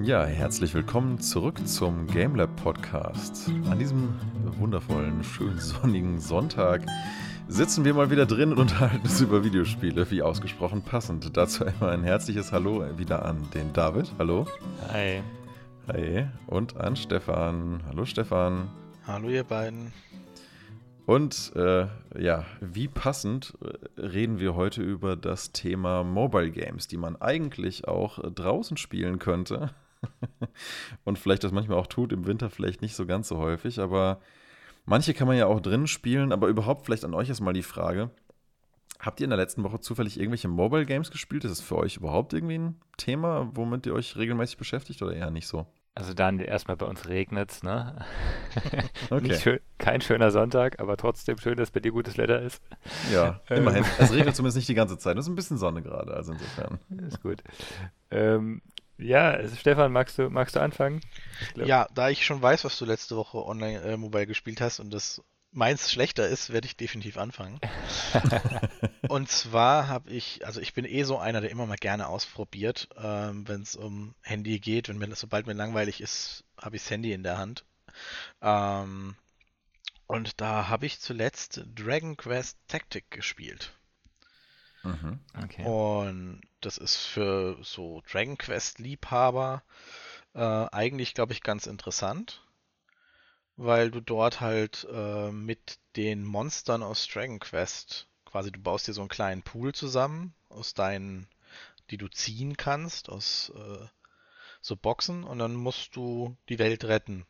Ja, herzlich willkommen zurück zum GameLab Podcast. An diesem wundervollen, schönen sonnigen Sonntag sitzen wir mal wieder drin und unterhalten uns über Videospiele, wie ausgesprochen passend. Dazu einmal ein herzliches Hallo wieder an den David. Hallo. Hi. Hi. Und an Stefan. Hallo Stefan. Hallo ihr beiden. Und äh, ja, wie passend äh, reden wir heute über das Thema Mobile Games, die man eigentlich auch äh, draußen spielen könnte. Und vielleicht das manchmal auch tut, im Winter vielleicht nicht so ganz so häufig, aber manche kann man ja auch drinnen spielen, aber überhaupt vielleicht an euch erstmal die Frage. Habt ihr in der letzten Woche zufällig irgendwelche Mobile Games gespielt? Ist das für euch überhaupt irgendwie ein Thema, womit ihr euch regelmäßig beschäftigt oder eher nicht so? Also dann erstmal bei uns regnet es, ne? Okay. Schön, kein schöner Sonntag, aber trotzdem schön, dass bei dir gutes Wetter ist. Ja, ähm. immerhin. es regnet zumindest nicht die ganze Zeit. Es ist ein bisschen Sonne gerade, also insofern. Ist gut. Ähm, ja, also Stefan, magst du, magst du anfangen? Ja, da ich schon weiß, was du letzte Woche online äh, mobile gespielt hast und das meins schlechter ist, werde ich definitiv anfangen. und zwar habe ich, also ich bin eh so einer, der immer mal gerne ausprobiert, ähm, wenn es um Handy geht. Wenn mir, sobald mir langweilig ist, habe ich das Handy in der Hand. Ähm, und da habe ich zuletzt Dragon Quest Tactic gespielt. Mhm, okay. Und das ist für so Dragon Quest Liebhaber äh, eigentlich, glaube ich, ganz interessant weil du dort halt äh, mit den Monstern aus Dragon Quest quasi, du baust dir so einen kleinen Pool zusammen aus deinen, die du ziehen kannst, aus äh, so Boxen und dann musst du die Welt retten.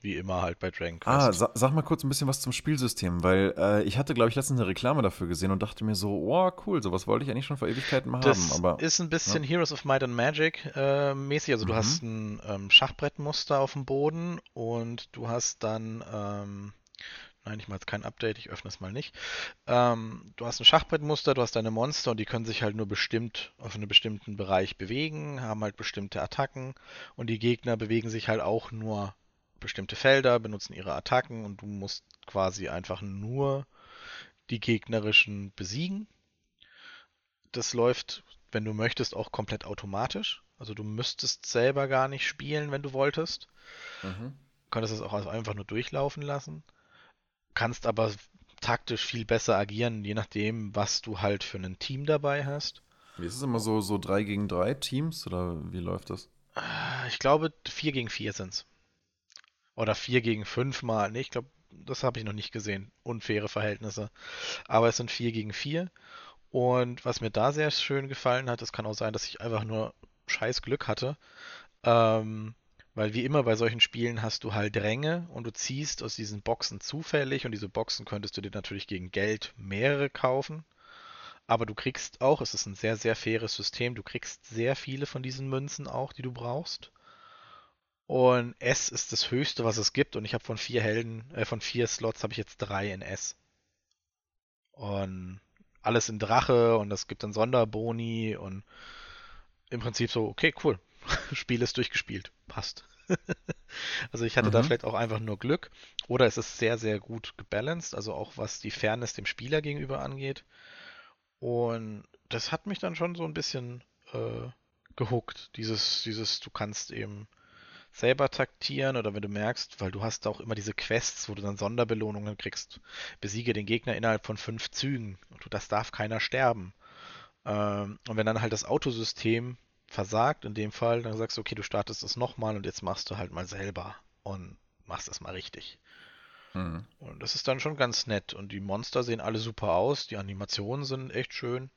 Wie immer halt bei Dragon ah, Quest. Ah, sa sag mal kurz ein bisschen was zum Spielsystem, weil äh, ich hatte, glaube ich, letztens eine Reklame dafür gesehen und dachte mir so, oh, cool, sowas wollte ich eigentlich schon vor Ewigkeiten mal das haben. Das ist ein bisschen ja. Heroes of Might and Magic äh, mäßig. Also mhm. du hast ein ähm, Schachbrettmuster auf dem Boden und du hast dann, ähm, nein, ich mache jetzt kein Update, ich öffne es mal nicht. Ähm, du hast ein Schachbrettmuster, du hast deine Monster und die können sich halt nur bestimmt auf einen bestimmten Bereich bewegen, haben halt bestimmte Attacken und die Gegner bewegen sich halt auch nur bestimmte Felder, benutzen ihre Attacken und du musst quasi einfach nur die gegnerischen besiegen. Das läuft, wenn du möchtest, auch komplett automatisch. Also du müsstest selber gar nicht spielen, wenn du wolltest. Mhm. Könntest es auch einfach nur durchlaufen lassen. Kannst aber taktisch viel besser agieren, je nachdem, was du halt für ein Team dabei hast. Wie ist es immer so, so 3 gegen 3 Teams oder wie läuft das? Ich glaube, 4 gegen 4 sind es. Oder 4 gegen 5 mal. Nee, ich glaube, das habe ich noch nicht gesehen. Unfaire Verhältnisse. Aber es sind 4 gegen 4. Und was mir da sehr schön gefallen hat, es kann auch sein, dass ich einfach nur scheiß Glück hatte. Ähm, weil wie immer bei solchen Spielen hast du halt Ränge und du ziehst aus diesen Boxen zufällig und diese Boxen könntest du dir natürlich gegen Geld mehrere kaufen. Aber du kriegst auch, es ist ein sehr, sehr faires System, du kriegst sehr viele von diesen Münzen auch, die du brauchst. Und S ist das höchste, was es gibt. Und ich habe von vier Helden, äh, von vier Slots habe ich jetzt drei in S. Und alles in Drache und es gibt dann Sonderboni und im Prinzip so, okay, cool. Spiel ist durchgespielt. Passt. also ich hatte mhm. da vielleicht auch einfach nur Glück. Oder es ist sehr, sehr gut gebalanced, also auch was die Fairness dem Spieler gegenüber angeht. Und das hat mich dann schon so ein bisschen äh, gehuckt. Dieses, dieses, du kannst eben selber taktieren oder wenn du merkst, weil du hast auch immer diese Quests, wo du dann Sonderbelohnungen kriegst. Besiege den Gegner innerhalb von fünf Zügen und das darf keiner sterben. Ähm, und wenn dann halt das Autosystem versagt, in dem Fall, dann sagst du, okay, du startest es nochmal und jetzt machst du halt mal selber und machst es mal richtig. Mhm. Und das ist dann schon ganz nett. Und die Monster sehen alle super aus, die Animationen sind echt schön.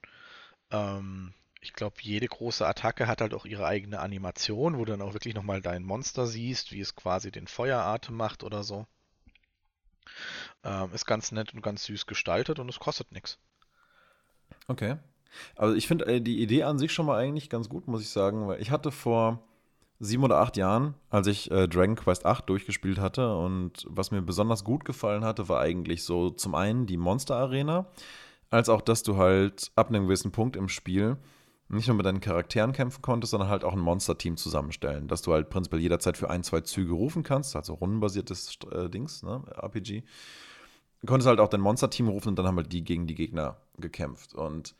Ähm, ich glaube, jede große Attacke hat halt auch ihre eigene Animation, wo du dann auch wirklich nochmal dein Monster siehst, wie es quasi den Feueratem macht oder so. Ähm, ist ganz nett und ganz süß gestaltet und es kostet nichts. Okay. Also ich finde äh, die Idee an sich schon mal eigentlich ganz gut, muss ich sagen, weil ich hatte vor sieben oder acht Jahren, als ich äh, Dragon Quest 8 durchgespielt hatte und was mir besonders gut gefallen hatte, war eigentlich so zum einen die Monster Arena, als auch, dass du halt ab einem gewissen Punkt im Spiel nicht nur mit deinen Charakteren kämpfen konntest, sondern halt auch ein Monster-Team zusammenstellen, dass du halt prinzipiell jederzeit für ein, zwei Züge rufen kannst, also rundenbasiertes äh, Dings, ne, RPG. Du konntest halt auch dein Monster-Team rufen und dann haben halt die gegen die Gegner gekämpft. Und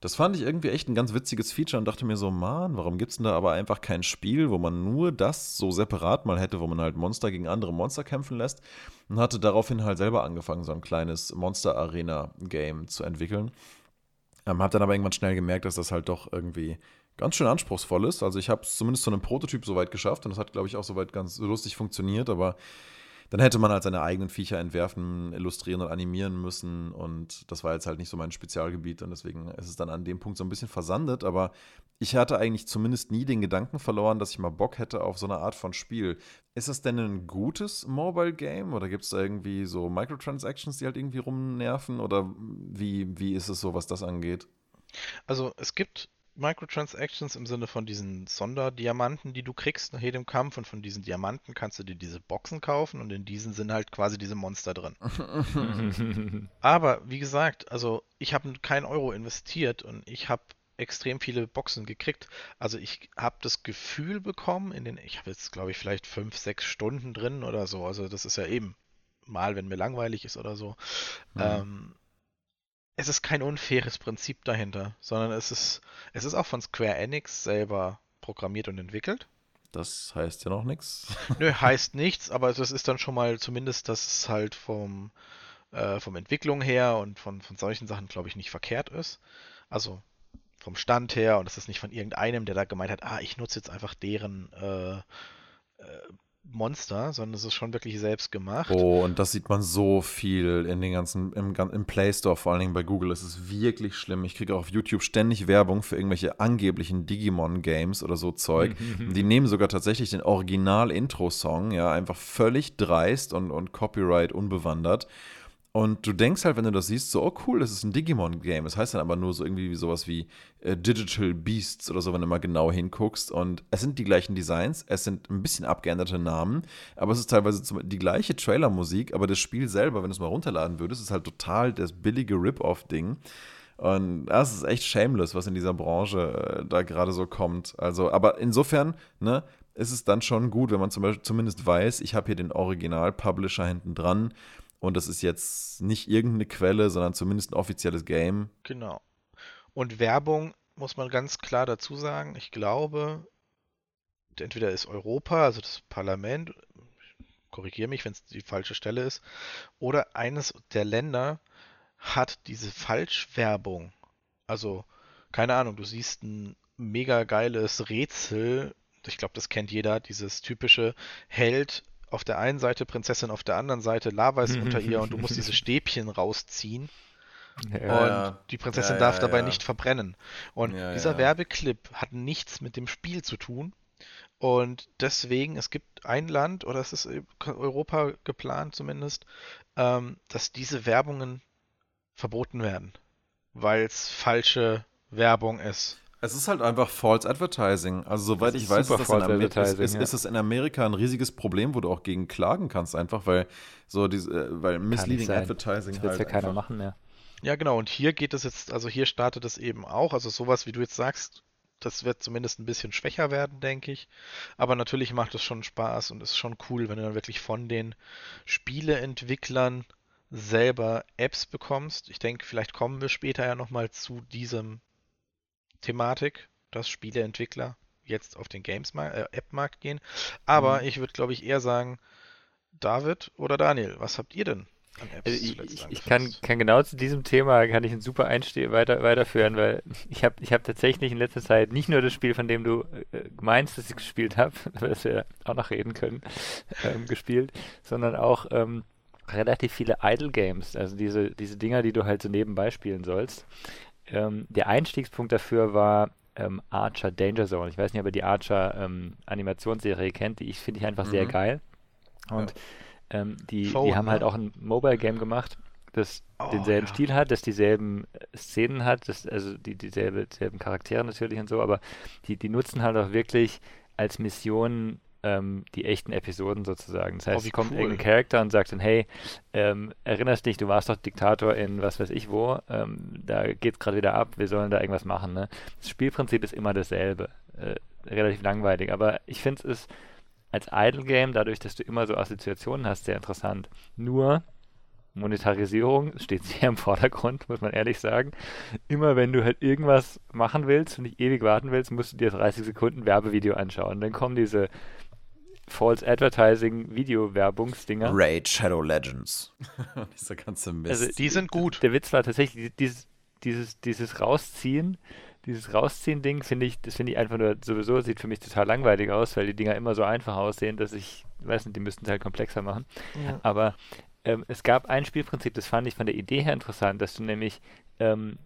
Das fand ich irgendwie echt ein ganz witziges Feature und dachte mir so, man, warum gibt es denn da aber einfach kein Spiel, wo man nur das so separat mal hätte, wo man halt Monster gegen andere Monster kämpfen lässt und hatte daraufhin halt selber angefangen, so ein kleines Monster-Arena-Game zu entwickeln. Ähm, hab dann aber irgendwann schnell gemerkt, dass das halt doch irgendwie ganz schön anspruchsvoll ist. Also ich habe es zumindest zu einem Prototyp soweit geschafft und das hat, glaube ich, auch soweit ganz lustig funktioniert, aber dann hätte man halt seine eigenen Viecher entwerfen, illustrieren und animieren müssen. Und das war jetzt halt nicht so mein Spezialgebiet. Und deswegen ist es dann an dem Punkt so ein bisschen versandet. Aber ich hatte eigentlich zumindest nie den Gedanken verloren, dass ich mal Bock hätte auf so eine Art von Spiel. Ist das denn ein gutes Mobile Game? Oder gibt es da irgendwie so Microtransactions, die halt irgendwie rumnerven? Oder wie, wie ist es so, was das angeht? Also es gibt Microtransactions im Sinne von diesen Sonderdiamanten, die du kriegst nach jedem Kampf und von diesen Diamanten kannst du dir diese Boxen kaufen und in diesen sind halt quasi diese Monster drin. Aber wie gesagt, also ich habe keinen Euro investiert und ich habe extrem viele Boxen gekriegt. Also ich habe das Gefühl bekommen, in den, ich habe jetzt glaube ich vielleicht fünf, sechs Stunden drin oder so. Also das ist ja eben mal, wenn mir langweilig ist oder so. Mhm. Ähm, es ist kein unfaires Prinzip dahinter, sondern es ist, es ist auch von Square Enix selber programmiert und entwickelt. Das heißt ja noch nichts. Nö, heißt nichts, aber das ist dann schon mal zumindest, dass es halt vom, äh, vom Entwicklung her und von, von solchen Sachen, glaube ich, nicht verkehrt ist. Also vom Stand her und es ist nicht von irgendeinem, der da gemeint hat, ah, ich nutze jetzt einfach deren äh, äh, Monster, sondern es ist schon wirklich selbst gemacht. Oh, und das sieht man so viel in den ganzen, im, im Play Store, vor allen Dingen bei Google. Es ist wirklich schlimm. Ich kriege auch auf YouTube ständig Werbung für irgendwelche angeblichen Digimon-Games oder so Zeug. Die nehmen sogar tatsächlich den Original-Intro-Song, ja, einfach völlig dreist und, und Copyright unbewandert und du denkst halt, wenn du das siehst, so, oh cool, das ist ein Digimon-Game. Das heißt dann aber nur so irgendwie wie sowas wie äh, Digital Beasts oder so, wenn du mal genau hinguckst. Und es sind die gleichen Designs, es sind ein bisschen abgeänderte Namen, aber es ist teilweise zum, die gleiche Trailer-Musik, aber das Spiel selber, wenn du es mal runterladen würdest, ist halt total das billige Rip-Off-Ding. Und das ist echt shameless, was in dieser Branche äh, da gerade so kommt. Also, aber insofern, ne, ist es dann schon gut, wenn man zum Beispiel zumindest weiß, ich habe hier den Original-Publisher hinten dran und das ist jetzt nicht irgendeine Quelle, sondern zumindest ein offizielles Game. Genau. Und Werbung muss man ganz klar dazu sagen. Ich glaube, entweder ist Europa, also das Parlament, korrigiere mich, wenn es die falsche Stelle ist, oder eines der Länder hat diese Falschwerbung. Also, keine Ahnung, du siehst ein mega geiles Rätsel. Ich glaube, das kennt jeder, dieses typische Held auf der einen Seite Prinzessin, auf der anderen Seite Lava ist unter ihr und du musst diese Stäbchen rausziehen. Ja, und die Prinzessin ja, darf dabei nicht verbrennen. Und dieser Werbeclip hat nichts mit dem Spiel zu tun. Und deswegen, es gibt ein Land, oder es ist Europa geplant zumindest, ähm, dass diese Werbungen verboten werden, weil es falsche Werbung ist. Es ist halt einfach False Advertising. Also soweit ich weiß, ist, das in ist, ist, ja. ist es in Amerika ein riesiges Problem, wo du auch gegen klagen kannst, einfach weil so diese, äh, weil Misleading Advertising das halt ja keiner machen mehr. Ja, genau. Und hier geht es jetzt, also hier startet es eben auch. Also sowas, wie du jetzt sagst, das wird zumindest ein bisschen schwächer werden, denke ich. Aber natürlich macht es schon Spaß und ist schon cool, wenn du dann wirklich von den Spieleentwicklern selber Apps bekommst. Ich denke, vielleicht kommen wir später ja nochmal zu diesem Thematik, dass Spieleentwickler jetzt auf den Games-App-Markt äh, gehen. Aber mhm. ich würde, glaube ich, eher sagen, David oder Daniel, was habt ihr denn an Apps also ich, ich, ich kann, kann, genau zu diesem Thema kann ich einen super Einstieg weiter, weiterführen, weil ich habe ich hab tatsächlich in letzter Zeit nicht nur das Spiel, von dem du äh, meinst, dass ich gespielt habe, über das wir auch noch reden können, ähm, gespielt, sondern auch ähm, relativ viele Idle Games, also diese, diese Dinger, die du halt so nebenbei spielen sollst ähm, der Einstiegspunkt dafür war ähm, Archer Danger Zone. Ich weiß nicht, ob ihr die Archer ähm, Animationsserie kennt, die ich finde ich einfach mhm. sehr geil. Und ja. Ähm, die, Phone, die haben halt ne? auch ein Mobile Game gemacht, das oh, denselben ja. Stil hat, das dieselben äh, Szenen hat, das, also die dieselbe, dieselben Charaktere natürlich und so, aber die, die nutzen halt auch wirklich als Mission ähm, die echten Episoden sozusagen. Das heißt, oh, es kommt cool. irgendein Charakter und sagt dann, hey, ähm, erinnerst dich, du warst doch Diktator in was weiß ich wo, ähm, da geht's gerade wieder ab, wir sollen da irgendwas machen. Ne? Das Spielprinzip ist immer dasselbe. Äh, relativ langweilig, aber ich finde es als Idle Game, dadurch, dass du immer so Assoziationen hast, sehr interessant. Nur Monetarisierung steht sehr im Vordergrund, muss man ehrlich sagen. Immer wenn du halt irgendwas machen willst und nicht ewig warten willst, musst du dir 30 Sekunden Werbevideo anschauen. Dann kommen diese False Advertising Video-Werbungsdinger. Raid Shadow Legends. Dieser ganze Mist. Also, die sind gut. Der Witz war tatsächlich dieses, dieses, dieses Rausziehen, dieses Rausziehen-Ding finde ich, das finde ich einfach nur sowieso, sieht für mich total langweilig aus, weil die Dinger immer so einfach aussehen, dass ich, weiß nicht, die müssten es halt komplexer machen. Ja. Aber ähm, es gab ein Spielprinzip, das fand ich von der Idee her interessant, dass du nämlich ähm,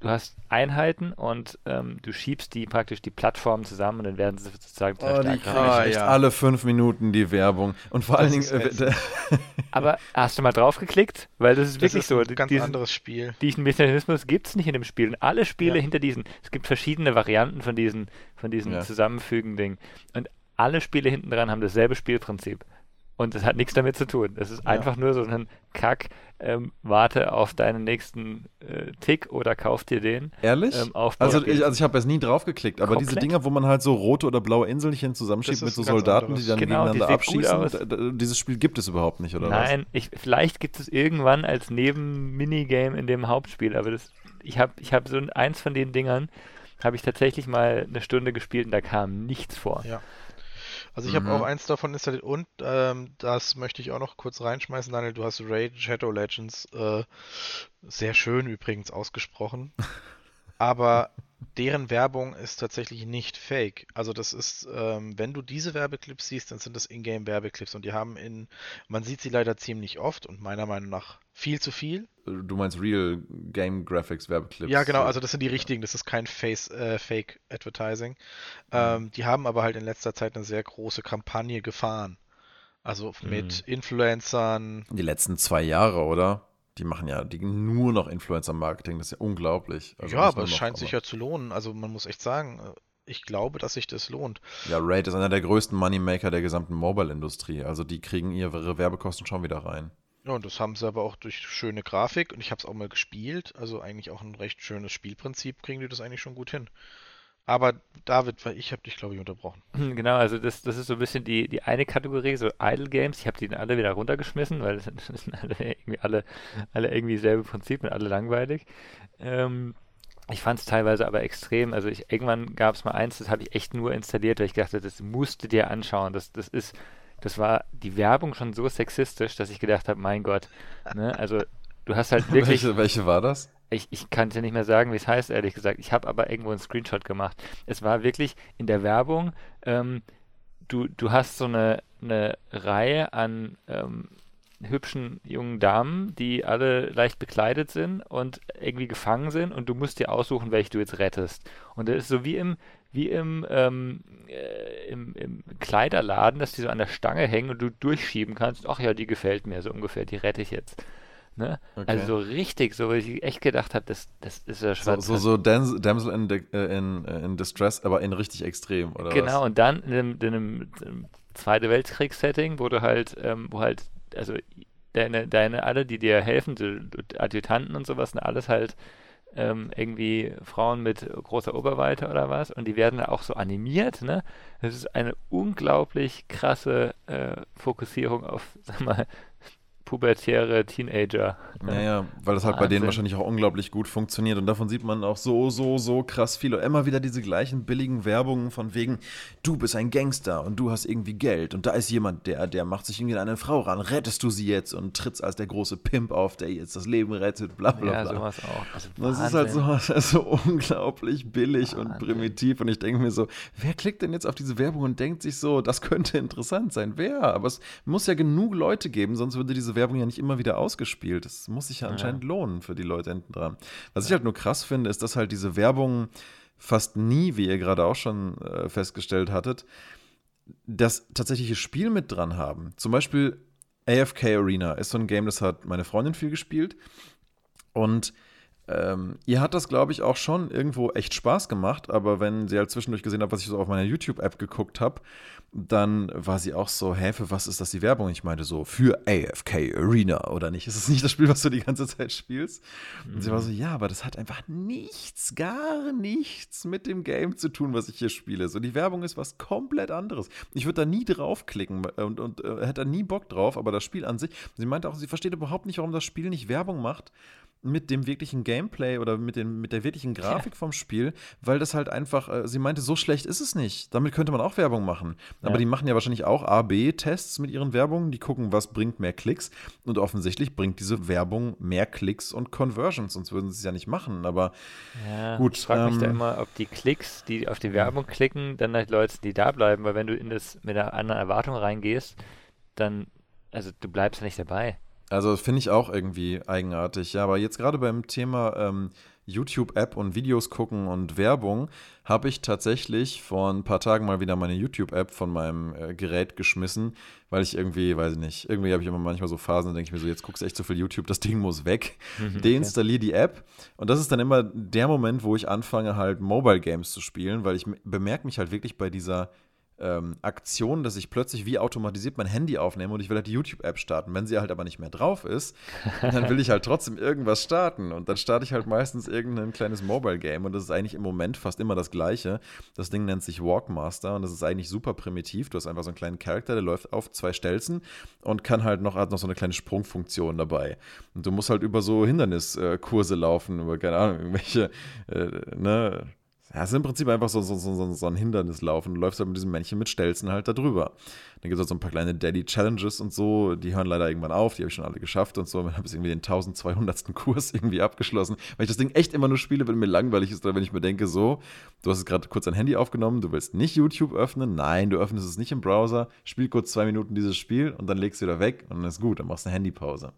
du hast Einheiten und ähm, du schiebst die praktisch die Plattformen zusammen und dann werden sie sozusagen oh, die ah, echt? Ja. alle fünf Minuten die Werbung. Und vor allen Dingen äh, aber hast du mal drauf geklickt weil das ist das wirklich ist ein so ganz diesen, anderes Spiel. diesen Mechanismus gibt es nicht in dem Spiel. Und alle Spiele ja. hinter diesen es gibt verschiedene Varianten von diesen von diesen ja. zusammenfügen Ding und alle Spiele hinten dran haben dasselbe Spielprinzip und das hat nichts damit zu tun. Es ist ja. einfach nur so ein Kack, ähm, warte auf deinen nächsten äh, Tick oder kauf dir den. Ehrlich? Ähm, also, ich, also ich habe jetzt nie drauf geklickt, aber Komplett? diese Dinger, wo man halt so rote oder blaue Inselchen zusammenschiebt mit so Soldaten, anderes. die dann genau, gegeneinander abschießen, dieses Spiel gibt es überhaupt nicht, oder Nein, was? Nein, vielleicht gibt es irgendwann als Neben-Minigame in dem Hauptspiel, aber das, ich habe ich hab so eins von den Dingern, habe ich tatsächlich mal eine Stunde gespielt und da kam nichts vor. Ja. Also ich mhm. habe auch eins davon installiert und ähm, das möchte ich auch noch kurz reinschmeißen, Daniel. Du hast Raid Shadow Legends äh, sehr schön übrigens ausgesprochen. Aber deren Werbung ist tatsächlich nicht fake. Also das ist, ähm, wenn du diese Werbeclips siehst, dann sind das Ingame-Werbeclips und die haben in, man sieht sie leider ziemlich oft und meiner Meinung nach viel zu viel. Du meinst Real Game Graphics Werbeclips? Ja, genau, also das sind die richtigen, das ist kein Face, äh, Fake Advertising. Mhm. Ähm, die haben aber halt in letzter Zeit eine sehr große Kampagne gefahren. Also mit mhm. Influencern. Die letzten zwei Jahre, oder? Die machen ja die nur noch Influencer-Marketing, das ist ja unglaublich. Also ja, aber es scheint aber. sich ja zu lohnen. Also man muss echt sagen, äh, ich glaube, dass sich das lohnt. Ja, Raid ist einer der größten Moneymaker der gesamten Mobile-Industrie. Also die kriegen ihre Werbekosten schon wieder rein. Ja, und das haben sie aber auch durch schöne Grafik und ich habe es auch mal gespielt, also eigentlich auch ein recht schönes Spielprinzip, kriegen die das eigentlich schon gut hin. Aber David, weil ich habe dich, glaube ich, unterbrochen. Genau, also das, das ist so ein bisschen die, die eine Kategorie, so Idle Games. Ich habe die alle wieder runtergeschmissen, weil das sind, das sind alle irgendwie alle, alle irgendwie selbe Prinzip und alle langweilig. Ähm, ich fand es teilweise aber extrem. Also ich, irgendwann gab es mal eins, das habe ich echt nur installiert, weil ich dachte, das musst du dir anschauen. Das, das ist das war die Werbung schon so sexistisch, dass ich gedacht habe, mein Gott, ne? also du hast halt wirklich. welche, welche war das? Ich, ich kann dir nicht mehr sagen, wie es heißt, ehrlich gesagt. Ich habe aber irgendwo einen Screenshot gemacht. Es war wirklich in der Werbung, ähm, du, du hast so eine, eine Reihe an ähm, hübschen jungen Damen, die alle leicht bekleidet sind und irgendwie gefangen sind und du musst dir aussuchen, welche du jetzt rettest. Und das ist so wie im, wie im, ähm, äh, im, im, Kleiderladen, dass die so an der Stange hängen und du durchschieben kannst. Ach ja, die gefällt mir so ungefähr, die rette ich jetzt. Ne? Okay. Also so richtig, so wie ich echt gedacht habe, das, das ist ja schwarz. So, so, so Damsel in, äh, in, äh, in, Distress, aber in richtig extrem, oder Genau, was? und dann in einem, in einem, Zweite Weltkriegs-Setting, wo du halt, ähm, wo halt, also deine, deine alle, die dir helfen, die Adjutanten und sowas, alles halt ähm, irgendwie Frauen mit großer Oberweite oder was und die werden auch so animiert, ne? Das ist eine unglaublich krasse äh, Fokussierung auf, sag mal, pubertäre Teenager. Naja, weil das halt Wahnsinn. bei denen wahrscheinlich auch unglaublich gut funktioniert. Und davon sieht man auch so, so, so krass viel. Und immer wieder diese gleichen billigen Werbungen von wegen, du bist ein Gangster und du hast irgendwie Geld. Und da ist jemand, der, der macht sich irgendwie an eine Frau ran. Rettest du sie jetzt und trittst als der große Pimp auf, der jetzt das Leben rettet, bla bla bla. Ja, sowas auch. Also das ist halt so, so unglaublich billig Wahnsinn. und primitiv. Und ich denke mir so, wer klickt denn jetzt auf diese Werbung und denkt sich so, das könnte interessant sein? Wer? Aber es muss ja genug Leute geben, sonst würde diese Werbung ja nicht immer wieder ausgespielt. Das muss sich ja anscheinend ja. lohnen für die Leute hinten dran. Was ja. ich halt nur krass finde, ist, dass halt diese Werbung fast nie, wie ihr gerade auch schon äh, festgestellt hattet, das tatsächliche Spiel mit dran haben. Zum Beispiel AFK Arena ist so ein Game, das hat meine Freundin viel gespielt. Und ähm, ihr hat das, glaube ich, auch schon irgendwo echt Spaß gemacht, aber wenn sie halt zwischendurch gesehen hat, was ich so auf meiner YouTube-App geguckt habe, dann war sie auch so, hä, für was ist das die Werbung? Ich meinte so, für AFK Arena oder nicht? Ist es nicht das Spiel, was du die ganze Zeit spielst? Und sie war so, ja, aber das hat einfach nichts, gar nichts mit dem Game zu tun, was ich hier spiele. So, die Werbung ist was komplett anderes. Ich würde da nie draufklicken und, und äh, hätte da nie Bock drauf, aber das Spiel an sich, sie meinte auch, sie versteht überhaupt nicht, warum das Spiel nicht Werbung macht mit dem wirklichen Gameplay oder mit, dem, mit der wirklichen Grafik ja. vom Spiel, weil das halt einfach, äh, sie meinte, so schlecht ist es nicht. Damit könnte man auch Werbung machen. Aber ja. die machen ja wahrscheinlich auch A-B-Tests mit ihren Werbungen. Die gucken, was bringt mehr Klicks. Und offensichtlich bringt diese Werbung mehr Klicks und Conversions, sonst würden sie es ja nicht machen. Aber ja, gut. Ich frage ähm, mich da ähm, immer, ob die Klicks, die auf die Werbung klicken, dann halt Leute, die da bleiben, weil wenn du in das mit einer anderen Erwartung reingehst, dann, also du bleibst ja nicht dabei. Also finde ich auch irgendwie eigenartig. Ja, aber jetzt gerade beim Thema ähm, YouTube-App und Videos gucken und Werbung habe ich tatsächlich vor ein paar Tagen mal wieder meine YouTube-App von meinem äh, Gerät geschmissen, weil ich irgendwie, weiß ich nicht, irgendwie habe ich immer manchmal so Phasen, da denke ich mir so, jetzt guckst du echt so viel YouTube, das Ding muss weg. Mhm, Deinstalliere die App und das ist dann immer der Moment, wo ich anfange halt Mobile Games zu spielen, weil ich bemerke mich halt wirklich bei dieser ähm, Aktion, dass ich plötzlich wie automatisiert mein Handy aufnehme und ich will halt die YouTube-App starten. Wenn sie halt aber nicht mehr drauf ist, dann will ich halt trotzdem irgendwas starten. Und dann starte ich halt meistens irgendein kleines Mobile-Game und das ist eigentlich im Moment fast immer das gleiche. Das Ding nennt sich Walkmaster und das ist eigentlich super primitiv. Du hast einfach so einen kleinen Charakter, der läuft auf zwei Stelzen und kann halt noch, hat noch so eine kleine Sprungfunktion dabei. Und du musst halt über so Hinderniskurse laufen, über, keine Ahnung, irgendwelche, äh, ne, ja, es ist im Prinzip einfach so, so, so, so ein Hindernislauf und du läufst halt mit diesem Männchen mit Stelzen halt da drüber. Dann gibt es halt so ein paar kleine Daily Challenges und so, die hören leider irgendwann auf, die habe ich schon alle geschafft und so. Dann habe ich irgendwie den 1200. Kurs irgendwie abgeschlossen, weil ich das Ding echt immer nur spiele, wenn mir langweilig ist oder wenn ich mir denke, so, du hast gerade kurz dein Handy aufgenommen, du willst nicht YouTube öffnen, nein, du öffnest es nicht im Browser, spiel kurz zwei Minuten dieses Spiel und dann legst du wieder weg und dann ist gut, dann machst du eine Handypause.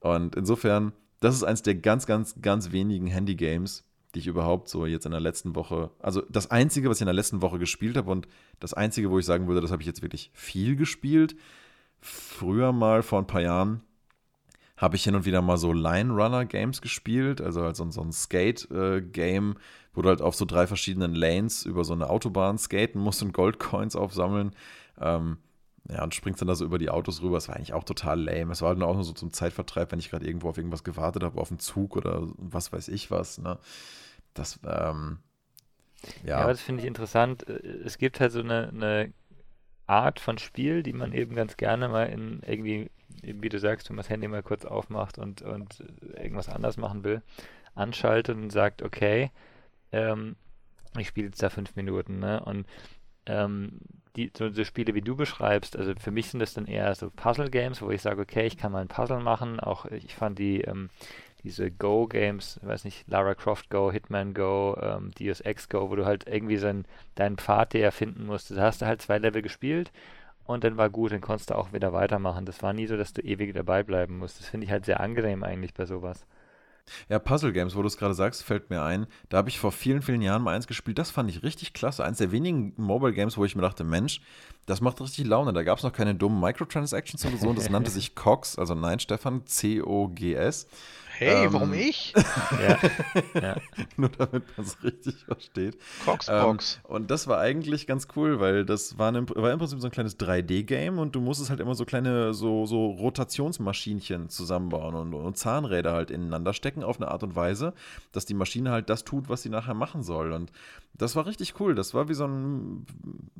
Und insofern, das ist eins der ganz, ganz, ganz wenigen Handy-Games, die ich überhaupt so jetzt in der letzten Woche, also das Einzige, was ich in der letzten Woche gespielt habe und das Einzige, wo ich sagen würde, das habe ich jetzt wirklich viel gespielt. Früher mal, vor ein paar Jahren, habe ich hin und wieder mal so Line Runner Games gespielt, also halt so, ein Skate-Game, wo du halt auf so drei verschiedenen Lanes über so eine Autobahn skaten musst und Goldcoins aufsammeln. Ähm, ja, und springst dann da so über die Autos rüber. Das war eigentlich auch total lame. Es war halt auch nur so zum Zeitvertreib, wenn ich gerade irgendwo auf irgendwas gewartet habe, auf einen Zug oder was weiß ich was. Ne? Das, ähm, ja. Ja, das finde ich interessant. Es gibt halt so eine, eine Art von Spiel, die man eben ganz gerne mal in irgendwie, wie du sagst, wenn man das Handy mal kurz aufmacht und, und irgendwas anders machen will, anschaltet und sagt, okay, ähm, ich spiele jetzt da fünf Minuten, ne? Und ähm, die, so, so, Spiele, wie du beschreibst, also für mich sind das dann eher so Puzzle-Games, wo ich sage, okay, ich kann mal ein Puzzle machen. Auch ich fand die ähm, diese Go-Games, weiß nicht, Lara Croft Go, Hitman Go, ähm, Deus Ex Go, wo du halt irgendwie so einen, deinen Pfad dir erfinden musstest. Da hast du halt zwei Level gespielt und dann war gut, dann konntest du auch wieder weitermachen. Das war nie so, dass du ewig dabei bleiben musst. Das finde ich halt sehr angenehm eigentlich bei sowas. Ja, Puzzle Games, wo du es gerade sagst, fällt mir ein. Da habe ich vor vielen, vielen Jahren mal eins gespielt. Das fand ich richtig klasse. Eins der wenigen Mobile Games, wo ich mir dachte, Mensch, das macht richtig Laune. Da gab es noch keine dummen Microtransactions oder so. Das nannte sich COGS, also nein, Stefan, C-O-G-S. Hey, ähm, warum ich? ja, ja. Nur damit man es richtig versteht. Coxbox. Ähm, und das war eigentlich ganz cool, weil das war, ein, war im Prinzip so ein kleines 3D-Game und du musstest halt immer so kleine so, so Rotationsmaschinchen zusammenbauen und, und, Zahnräder halt ineinander stecken auf eine Art und Weise, dass die Maschine halt das tut, was sie nachher machen soll. Und das war richtig cool. Das war wie so ein,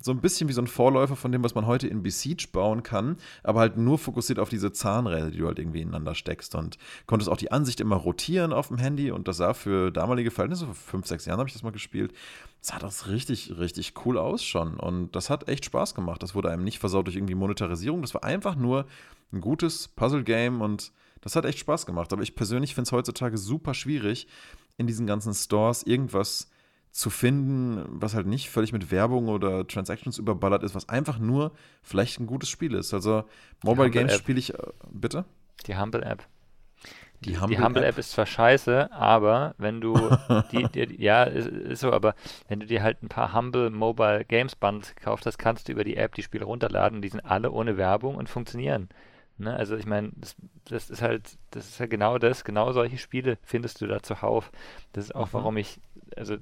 so ein bisschen wie so ein Vorläufer von dem, was man heute in Besiege bauen kann, aber halt nur fokussiert auf diese Zahnräder, die du halt irgendwie ineinander steckst und konntest auch die Ansicht immer rotieren auf dem Handy und das sah für damalige Verhältnisse, vor fünf, sechs Jahren habe ich das mal gespielt, sah das richtig, richtig cool aus schon. Und das hat echt Spaß gemacht. Das wurde einem nicht versaut durch irgendwie Monetarisierung. Das war einfach nur ein gutes Puzzle-Game und das hat echt Spaß gemacht. Aber ich persönlich finde es heutzutage super schwierig, in diesen ganzen Stores irgendwas zu finden, was halt nicht völlig mit Werbung oder Transactions überballert ist, was einfach nur vielleicht ein gutes Spiel ist. Also Mobile Games spiele ich, äh, bitte? Die Humble App. Die Humble, die Humble App. App. ist zwar scheiße, aber wenn du die, die ja, ist, ist, so, aber wenn du dir halt ein paar Humble Mobile Games Bundles gekauft hast, kannst du über die App die Spiele runterladen. Die sind alle ohne Werbung und funktionieren. Ne? Also ich meine, das, das, ist halt, das ist halt genau das, genau solche Spiele findest du da zuhauf. Das ist auch, mhm. warum ich, also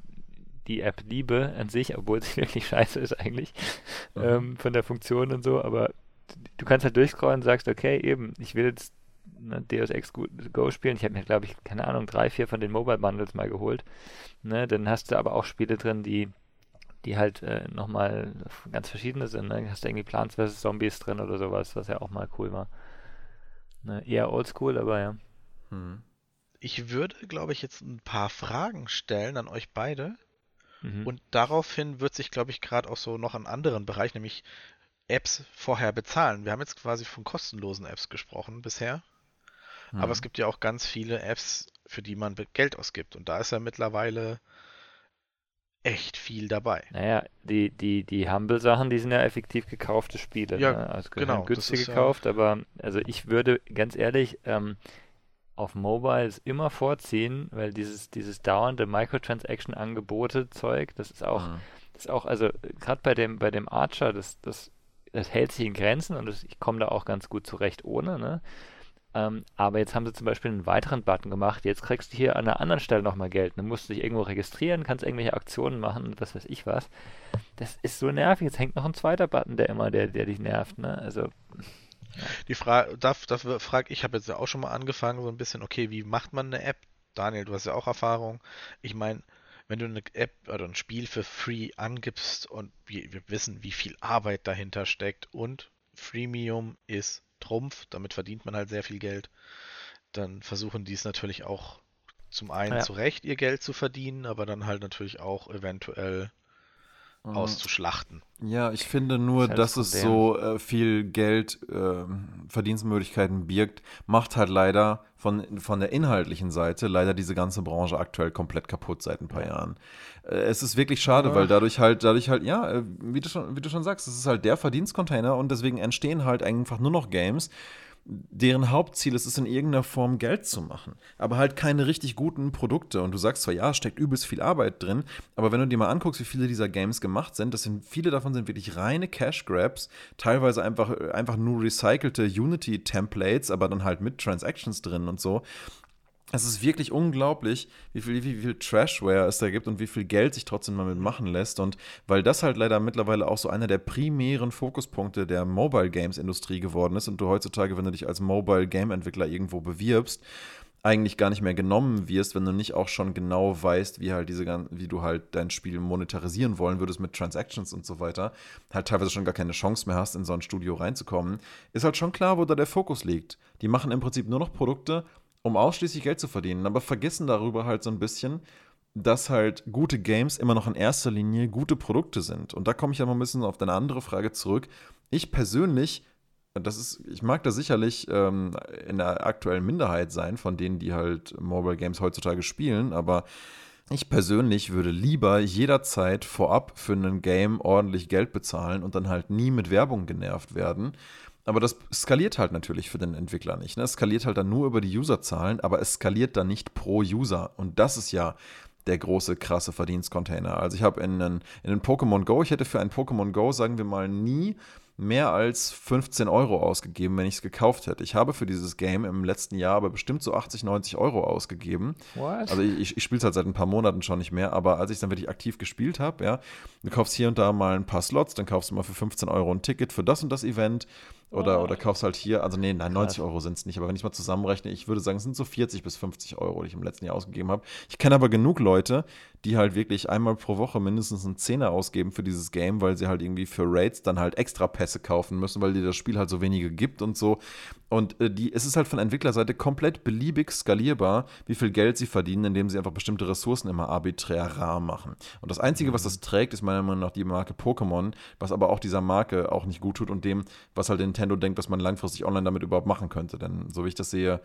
die App liebe an sich, obwohl sie wirklich scheiße ist eigentlich, mhm. ähm, von der Funktion und so, aber du kannst halt durchscrollen und sagst, okay, eben, ich will jetzt ne, Deus Ex Go spielen. Ich habe mir, glaube ich, keine Ahnung, drei, vier von den Mobile Bundles mal geholt. Ne? Dann hast du aber auch Spiele drin, die die halt äh, nochmal ganz verschiedene sind. Ne? Hast du irgendwie Plants vs. Zombies drin oder sowas, was ja auch mal cool war. Ne? Eher oldschool, aber ja. Hm. Ich würde, glaube ich, jetzt ein paar Fragen stellen an euch beide. Mhm. Und daraufhin wird sich, glaube ich, gerade auch so noch einen anderen Bereich, nämlich Apps vorher bezahlen. Wir haben jetzt quasi von kostenlosen Apps gesprochen bisher. Mhm. Aber es gibt ja auch ganz viele Apps, für die man Geld ausgibt. Und da ist ja mittlerweile echt viel dabei. Naja, die, die, die Humble-Sachen, die sind ja effektiv gekaufte Spiele. Ja, ne? also genau. Günstig gekauft, ja... aber also ich würde ganz ehrlich ähm, auf Mobiles immer vorziehen, weil dieses, dieses dauernde Microtransaction-Angebote-Zeug, das ist auch, mhm. das ist auch, also gerade bei dem, bei dem Archer, das, das, das hält sich in Grenzen und das, ich komme da auch ganz gut zurecht ohne, ne? Ähm, aber jetzt haben sie zum Beispiel einen weiteren Button gemacht. Jetzt kriegst du hier an einer anderen Stelle nochmal Geld. Dann musst du dich irgendwo registrieren, kannst irgendwelche Aktionen machen und was weiß ich was. Das ist so nervig. Jetzt hängt noch ein zweiter Button, der immer, der, der dich nervt. Ne? Also. Die Frage, da, da frage ich, habe jetzt ja auch schon mal angefangen, so ein bisschen, okay, wie macht man eine App? Daniel, du hast ja auch Erfahrung. Ich meine, wenn du eine App oder ein Spiel für free angibst und wir, wir wissen, wie viel Arbeit dahinter steckt und Freemium ist Trumpf, damit verdient man halt sehr viel Geld. Dann versuchen die es natürlich auch zum einen ja. zu Recht ihr Geld zu verdienen, aber dann halt natürlich auch eventuell mhm. auszuschlachten. Ja, ich finde nur, das dass es so äh, viel Geld, äh, Verdienstmöglichkeiten birgt, macht halt leider von, von der inhaltlichen Seite leider diese ganze Branche aktuell komplett kaputt seit ein paar ja. Jahren. Äh, es ist wirklich schade, ja. weil dadurch halt, dadurch halt, ja, äh, wie du schon, wie du schon sagst, es ist halt der Verdienstcontainer und deswegen entstehen halt einfach nur noch Games, deren Hauptziel ist es, in irgendeiner Form Geld zu machen. Aber halt keine richtig guten Produkte. Und du sagst zwar, ja, steckt übelst viel Arbeit drin, aber wenn du dir mal anguckst, wie viele dieser Games gemacht sind, das sind, viele davon sind wirklich reine Cash-Grabs, teilweise einfach, einfach nur recycelte Unity-Templates, aber dann halt mit Transactions drin und so. Es ist wirklich unglaublich, wie viel, wie viel Trashware es da gibt und wie viel Geld sich trotzdem damit machen lässt. Und weil das halt leider mittlerweile auch so einer der primären Fokuspunkte der Mobile Games Industrie geworden ist und du heutzutage, wenn du dich als Mobile Game Entwickler irgendwo bewirbst, eigentlich gar nicht mehr genommen wirst, wenn du nicht auch schon genau weißt, wie halt diese wie du halt dein Spiel monetarisieren wollen würdest mit Transactions und so weiter, halt teilweise schon gar keine Chance mehr hast, in so ein Studio reinzukommen, ist halt schon klar, wo da der Fokus liegt. Die machen im Prinzip nur noch Produkte, um ausschließlich Geld zu verdienen, aber vergessen darüber halt so ein bisschen, dass halt gute Games immer noch in erster Linie gute Produkte sind. Und da komme ich ja mal ein bisschen auf deine andere Frage zurück. Ich persönlich, das ist, ich mag da sicherlich ähm, in der aktuellen Minderheit sein, von denen, die halt Mobile Games heutzutage spielen, aber ich persönlich würde lieber jederzeit vorab für ein Game ordentlich Geld bezahlen und dann halt nie mit Werbung genervt werden, aber das skaliert halt natürlich für den Entwickler nicht. Ne? Es skaliert halt dann nur über die Userzahlen, aber es skaliert dann nicht pro User. Und das ist ja der große, krasse Verdienstcontainer. Also ich habe in, in, in Pokémon Go, ich hätte für ein Pokémon Go, sagen wir mal, nie mehr als 15 Euro ausgegeben, wenn ich es gekauft hätte. Ich habe für dieses Game im letzten Jahr aber bestimmt so 80, 90 Euro ausgegeben. What? Also ich, ich spiele es halt seit ein paar Monaten schon nicht mehr, aber als ich es dann wirklich aktiv gespielt habe, ja, du kaufst hier und da mal ein paar Slots, dann kaufst du mal für 15 Euro ein Ticket für das und das Event oder, oh. oder kaufst halt hier, also nee, nein, 90 Euro sind es nicht, aber wenn ich mal zusammenrechne, ich würde sagen, es sind so 40 bis 50 Euro, die ich im letzten Jahr ausgegeben habe. Ich kenne aber genug Leute, die halt wirklich einmal pro Woche mindestens einen Zehner ausgeben für dieses Game, weil sie halt irgendwie für Raids dann halt extra Pässe kaufen müssen, weil dir das Spiel halt so wenige gibt und so. Und äh, die, es ist halt von Entwicklerseite komplett beliebig skalierbar, wie viel Geld sie verdienen, indem sie einfach bestimmte Ressourcen immer arbiträr rar machen. Und das Einzige, was das trägt, ist meiner Meinung nach die Marke Pokémon, was aber auch dieser Marke auch nicht gut tut und dem, was halt Nintendo denkt, was man langfristig online damit überhaupt machen könnte. Denn so wie ich das sehe,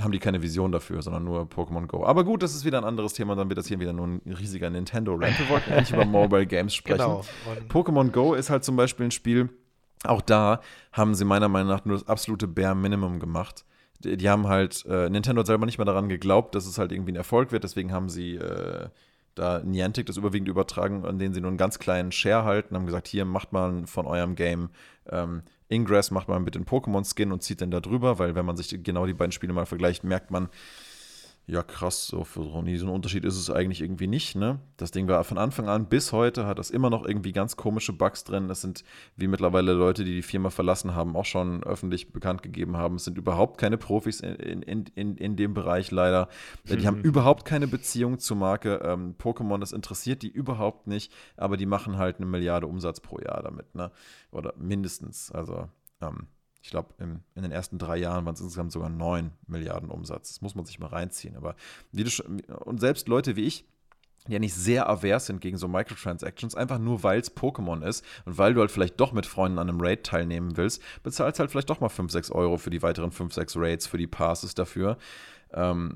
haben die keine Vision dafür, sondern nur Pokémon Go. Aber gut, das ist wieder ein anderes Thema, dann wird das hier wieder nur ein riesiger Nintendo-Rant. Wir wollten eigentlich über Mobile Games sprechen. Genau. Pokémon Go ist halt zum Beispiel ein Spiel, auch da haben sie meiner Meinung nach nur das absolute Bare Minimum gemacht. Die, die haben halt, äh, Nintendo hat selber nicht mehr daran geglaubt, dass es halt irgendwie ein Erfolg wird, deswegen haben sie äh, da Niantic das überwiegend übertragen, an denen sie nur einen ganz kleinen Share halten, haben gesagt, hier macht mal von eurem Game ähm, Ingress macht man mit den Pokémon-Skin und zieht dann da drüber, weil wenn man sich genau die beiden Spiele mal vergleicht, merkt man, ja, krass, so für so einen Unterschied ist es eigentlich irgendwie nicht, ne? Das Ding war von Anfang an bis heute, hat das immer noch irgendwie ganz komische Bugs drin. Das sind, wie mittlerweile Leute, die die Firma verlassen haben, auch schon öffentlich bekannt gegeben haben. Es sind überhaupt keine Profis in, in, in, in dem Bereich leider. Die haben überhaupt keine Beziehung zur Marke. Ähm, Pokémon, das interessiert die überhaupt nicht, aber die machen halt eine Milliarde Umsatz pro Jahr damit, ne? Oder mindestens. Also, ähm, ich glaube, in den ersten drei Jahren waren es insgesamt sogar 9 Milliarden Umsatz. Das muss man sich mal reinziehen. Aber und selbst Leute wie ich, die ja nicht sehr avers sind gegen so Microtransactions, einfach nur weil es Pokémon ist und weil du halt vielleicht doch mit Freunden an einem Raid teilnehmen willst, bezahlst halt vielleicht doch mal 5, 6 Euro für die weiteren 5, 6 Raids, für die Passes dafür. Ähm,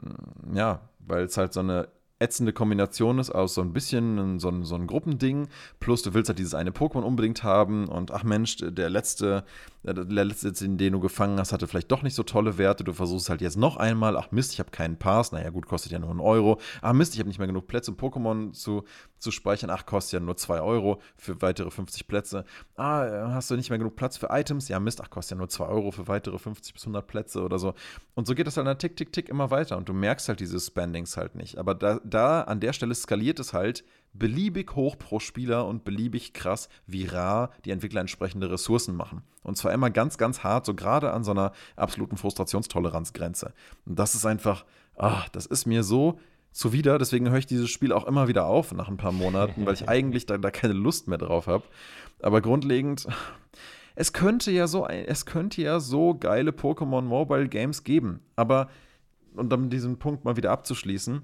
ja, weil es halt so eine ätzende Kombination ist aus so ein bisschen so ein, so ein Gruppending, plus du willst halt dieses eine Pokémon unbedingt haben und ach Mensch, der letzte, der letzte, den du gefangen hast, hatte vielleicht doch nicht so tolle Werte. Du versuchst halt jetzt noch einmal, ach Mist, ich habe keinen Pass, naja gut, kostet ja nur einen Euro. Ach Mist, ich habe nicht mehr genug Plätze, um Pokémon zu, zu speichern, ach, kostet ja nur zwei Euro für weitere 50 Plätze. Ah, hast du nicht mehr genug Platz für Items? Ja Mist, ach, kostet ja nur zwei Euro für weitere 50 bis 100 Plätze oder so. Und so geht das halt dann tick, tick, tick immer weiter und du merkst halt diese Spendings halt nicht. Aber da, da an der Stelle skaliert es halt beliebig hoch pro Spieler und beliebig krass, wie rar die Entwickler entsprechende Ressourcen machen. Und zwar immer ganz, ganz hart, so gerade an so einer absoluten Frustrationstoleranzgrenze. Und das ist einfach, ach, das ist mir so zuwider. Deswegen höre ich dieses Spiel auch immer wieder auf nach ein paar Monaten, weil ich eigentlich da, da keine Lust mehr drauf habe. Aber grundlegend, es könnte ja so, es könnte ja so geile Pokémon Mobile Games geben. Aber, und um diesen Punkt mal wieder abzuschließen,